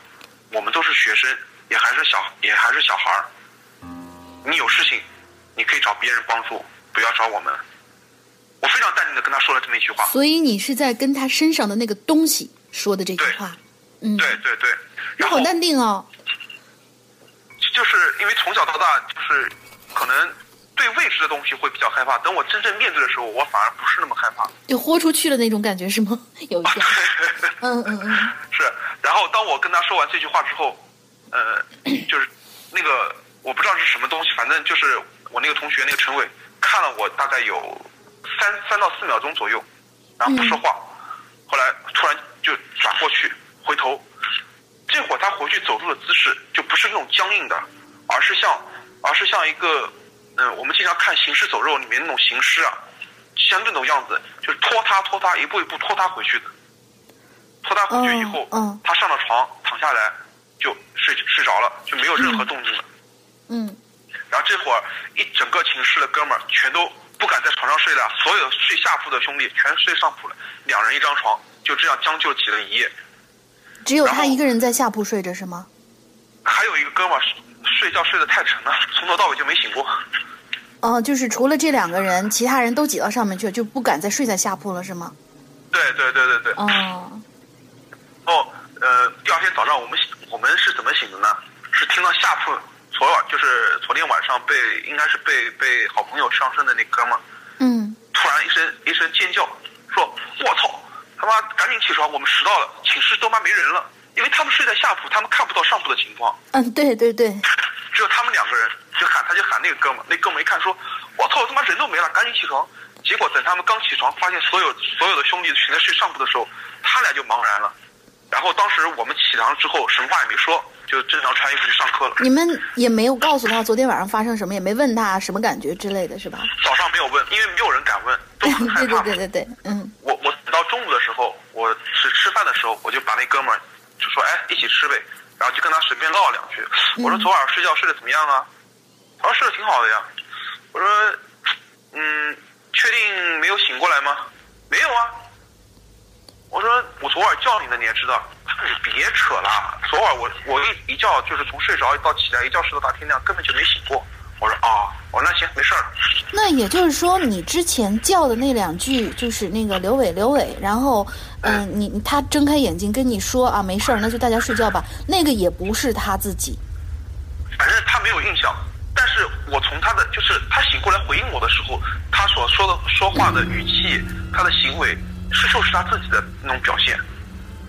我们都是学生，也还是小也还是小孩儿。你有事情，你可以找别人帮助，不要找我们。”我非常淡定的跟他说了这么一句话。所以你是在跟他身上的那个东西说的这句话，嗯，对对对，你好淡定哦，就是因为从小到大，就是可能对未知的东西会比较害怕。等我真正面对的时候，我反而不是那么害怕。就豁出去了那种感觉是吗？有一点，嗯嗯嗯，是，然后当我跟他说完这句话之后，呃，就是那个我不知道是什么东西，反正就是我那个同学那个陈伟看了我大概有三三到四秒钟左右，然后不说话，后来突然就转过去回头，这会儿他回去走路的姿势就不是那种僵硬的，而是像而是像一个嗯、我们经常看《行尸走肉》里面那种行尸啊，像那种样子，就是拖他拖他一步一步拖他回去的。拖他回去以后，他上了床，躺下来就睡睡着了，就没有任何动静了。嗯，然后这会儿一整个寝室的哥们儿全都不敢在床上睡了，所有睡下铺的兄弟全睡上铺了，两人一张床，就这样将就挤了一夜。只有他一个人在下铺睡着是吗？还有一个哥们儿睡觉睡得太沉了，从头到尾就没醒过。哦，就是除了这两个人，其他人都挤到上面去了，就不敢再睡在下铺了是吗？对对对对对。哦，哦，呃，第二天早上我们醒我们是怎么醒的呢？是听到下铺昨晚就是昨天晚上被应该是被被好朋友上身的那哥们儿嗯，突然一声一声尖叫，说：“我操，他妈赶紧起床，我们迟到了，寝室都妈没人了。”因为他们睡在下铺，他们看不到上铺的情况，嗯，对对对，只有他们两个人，就喊他就喊那个哥们，那哥们一看说：“我操，他妈人都没了，赶紧起床。”结果等他们刚起床，发现所有所有的兄弟全在睡上铺的时候，他俩就茫然了。然后当时我们起床之后，什么话也没说，就正常穿衣服去上课了。你们也没有告诉他昨天晚上发生什么，也没问他什么感觉之类的是吧？早上没有问，因为没有人敢问，都很害对对怕。对对对，嗯我我等到中午的时候，我是吃饭的时候，我就把那哥们儿就说，哎，一起吃呗，然后就跟他随便唠了两句。我说昨晚睡觉睡得怎么样啊？他说睡得挺好的呀。我说嗯，确定没有醒过来吗？没有啊。我说我昨晚叫你的，你也知道。你别扯了，昨晚我我一一觉就是从睡着到起来，一觉睡到大天亮，根本就没醒过。我说啊，我说那行没事儿。那也就是说，你之前叫的那两句就是那个刘伟刘伟，然后嗯、你你他睁开眼睛跟你说啊没事儿，那就大家睡觉吧。那个也不是他自己。反正他没有印象，但是我从他的就是他醒过来回应我的时候，他所说的说话的语气，他的行为是就是他自己的那种表现，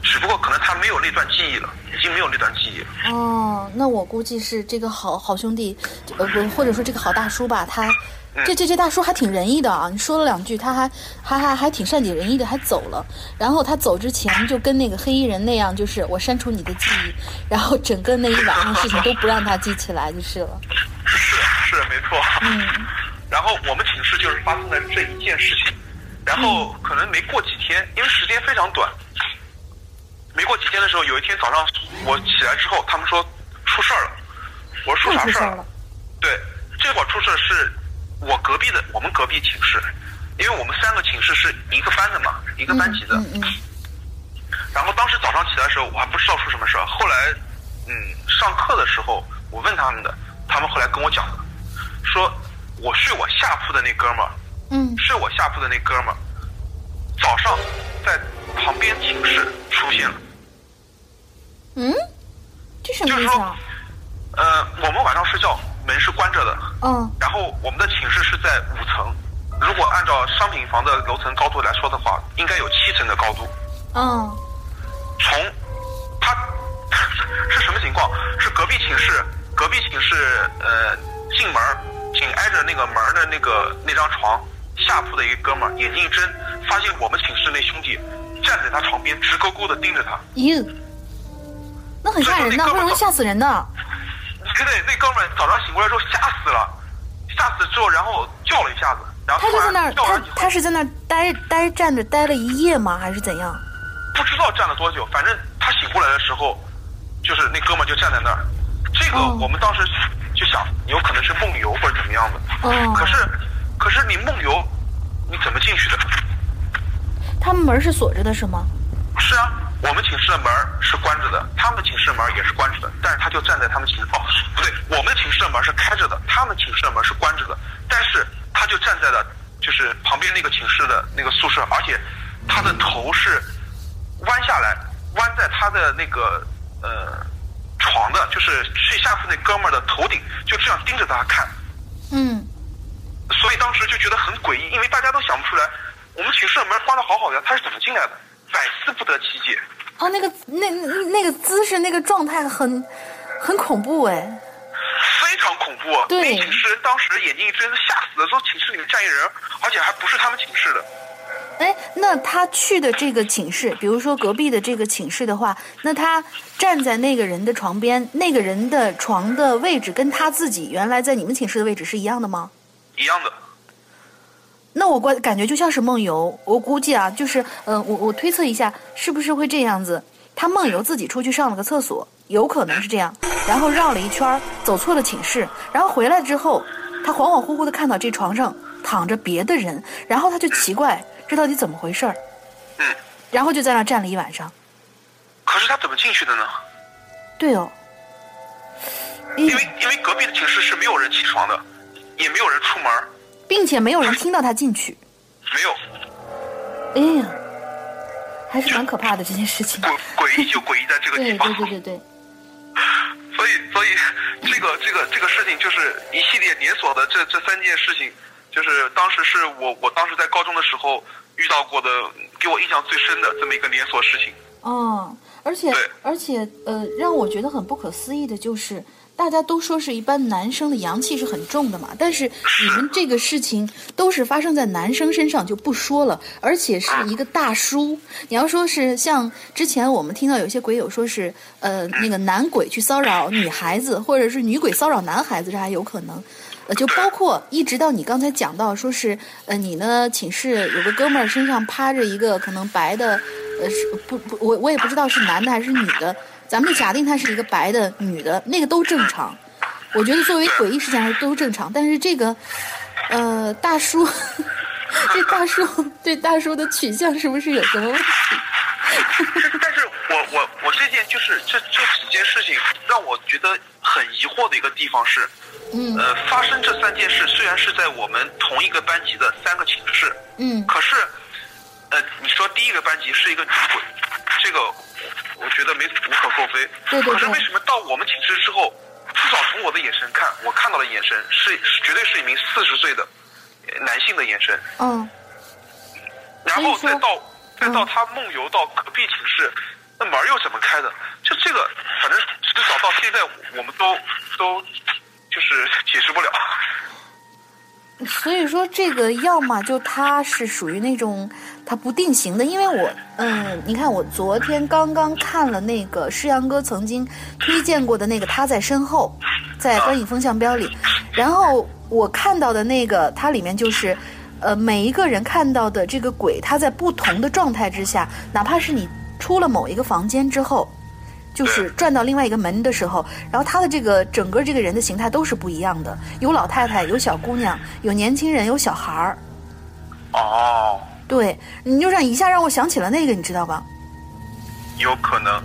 只不过可能他没有那段记忆了，已经没有那段记忆了。哦，那我估计是这个好好兄弟，呃不，或者说这个好大叔吧，他这这这大叔还挺仁义的啊。你说了两句，他还还还还挺善解人意的，还走了。然后他走之前就跟那个黑衣人那样，就是我删除你的记忆，然后整个那一晚上事情都不让他记起来就是了。是是没错。嗯然后我们寝室就是发生了这一件事情，然后可能没过几天，因为时间非常短，没过几天的时候，有一天早上我起来之后，他们说出事儿了，我说出啥事儿了？对，这会儿出事儿是我隔壁的，我们隔壁寝室，因为我们三个寝室是一个班的嘛，一个班级的。嗯嗯然后当时早上起来的时候，我还不知道出什么事儿。后来，嗯，上课的时候我问他们的，他们后来跟我讲的，说我睡我下铺的那哥们儿，嗯睡我下铺的那哥们儿，早上在旁边寝室出现了。嗯，这什么就是说意思啊？，呃，我们晚上睡觉门是关着的，嗯然后我们的寝室是在五层，如果按照商品房的楼层高度来说的话，应该有七层的高度。嗯从他是什么情况？是隔壁寝室，隔壁寝室呃进门紧挨着那个门的那个那张床，下铺的一个哥们儿眼睛一睁，发现我们寝室那兄弟站在他床边，直勾勾的盯着他。哟，那很吓人的，会容易吓死人的。对对，那哥们儿早上醒过来之后吓死了，吓死之后，然后叫了一下子，然后他就在那儿，他他是在那儿待待站着待了一夜吗？还是怎样？不知道站了多久，反正他醒过来的时候，就是那哥们儿就站在那儿。这个哦我们当时就想，有可能是梦游或者怎么样的。哦可是，可是你梦游，你怎么进去的？他们门是锁着的，是吗？是啊，我们寝室的门是关着的，他们寝室的门也是关着的，但是他就站在他们寝室哦，不对，我们寝室的门是开着的，他们寝室的门是关着的，但是他就站在了就是旁边那个寝室的那个宿舍，而且他的头是弯下来，弯在他的那个呃床的，就是睡下铺那哥们儿的头顶，就这样盯着他看，嗯，所以当时就觉得很诡异，因为大家都想不出来，我们寝室的门关的好好的，他是怎么进来的，百思不得其解。哦，那个那那那个姿势，那个状态很很恐怖哎。非常恐怖。对那寝室人当时眼睛一睁，吓死了，说寝室里面站一人，而且还不是他们寝室的。哎，那他去的这个寝室，比如说隔壁的这个寝室的话，那他站在那个人的床边，那个人的床的位置跟他自己原来在你们寝室的位置是一样的吗？一样的，那我感感觉就像是梦游，我估计啊，就是呃，我我推测一下，是不是会这样子？他梦游自己出去上了个厕所，有可能是这样，然后绕了一圈，走错了寝室，然后回来之后，他恍恍惚惚的看到这床上躺着别的人，然后他就奇怪，这到底怎么回事儿？嗯，然后就在那儿站了一晚上。可是他怎么进去的呢？对哦，因因为因为隔壁的寝室是没有人起床的，也没有人出门，并且没有人听到他进去。没有。哎呀，还是蛮可怕的这件事情。诡诡异就诡异在这个地对方。对对对对。所以所以这个这个这个事情就是一系列连锁的这这三件事情，就是当时是我我当时在高中的时候遇到过的，给我印象最深的这么一个连锁事情。嗯，而且对而且呃，让我觉得很不可思议的就是，大家都说是一般男生的阳气是很重的嘛，但是你们这个事情都是发生在男生身上就不说了，而且是一个大叔。你要说是像之前我们听到有些鬼友说是呃那个男鬼去骚扰女孩子，或者是女鬼骚扰男孩子，这还有可能。呃，就包括一直到你刚才讲到，说是呃，你呢寝室有个哥们儿身上趴着一个可能白的，呃，是不不，我我也不知道是男的还是女的，咱们假定他是一个白的女的，那个都正常。我觉得作为诡异事件还是都正常，但是这个呃，大叔，这大叔对大叔的取向是不是有什么问题？但是我我我这件就是这这几件事情让我觉得很疑惑的一个地方是，嗯呃，发生这三件事虽然是在我们同一个班级的三个寝室，嗯可是，呃，你说第一个班级是一个女鬼，这个我我觉得没无可厚非。对对对可是为什么到我们寝室之后，至少从我的眼神看，我看到的眼神是是绝对是一名四十岁的呃男性的眼神，嗯然后再到再到嗯他梦游到隔壁寝室，那门儿又怎么开的？就这个，反正至少到现在我们都都就是解释不了。所以说这个要么就他是属于那种它不定型的，因为我嗯，你看我昨天刚刚看了那个诗阳哥曾经推荐过的那个他在身后，在观影风向标里，然后我看到的那个它里面就是。呃，每一个人看到的这个鬼，他在不同的状态之下，哪怕是你出了某一个房间之后，就是转到另外一个门的时候，然后他的这个整个这个人的形态都是不一样的，有老太太，有小姑娘，有年轻人，有小孩儿。哦，对，你就让一下让我想起了那个，你知道吧？有可能。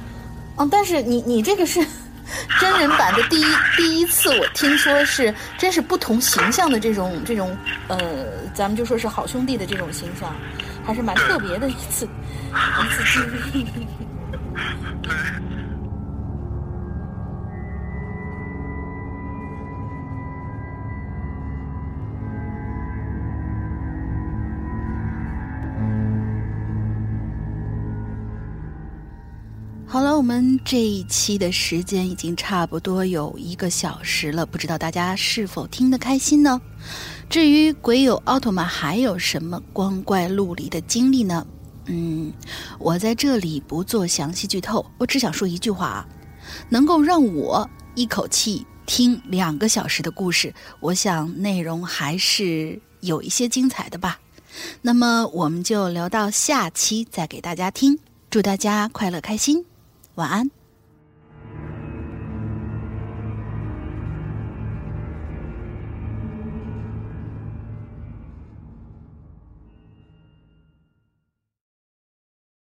嗯，但是你你这个是 真人版的第一第一次，我听说是真是不同形象的这种这种呃，咱们就说是好兄弟的这种形象，还是蛮特别的一次一次经历。好了，我们这一期的时间已经差不多有一个小时了，不知道大家是否听得开心呢？至于鬼友奥特曼还有什么光怪陆离的经历呢？嗯，我在这里不做详细剧透，我只想说一句话啊，能够让我一口气听两个小时的故事，我想内容还是有一些精彩的吧。那么我们就留到下期再给大家听，祝大家快乐开心。晚安。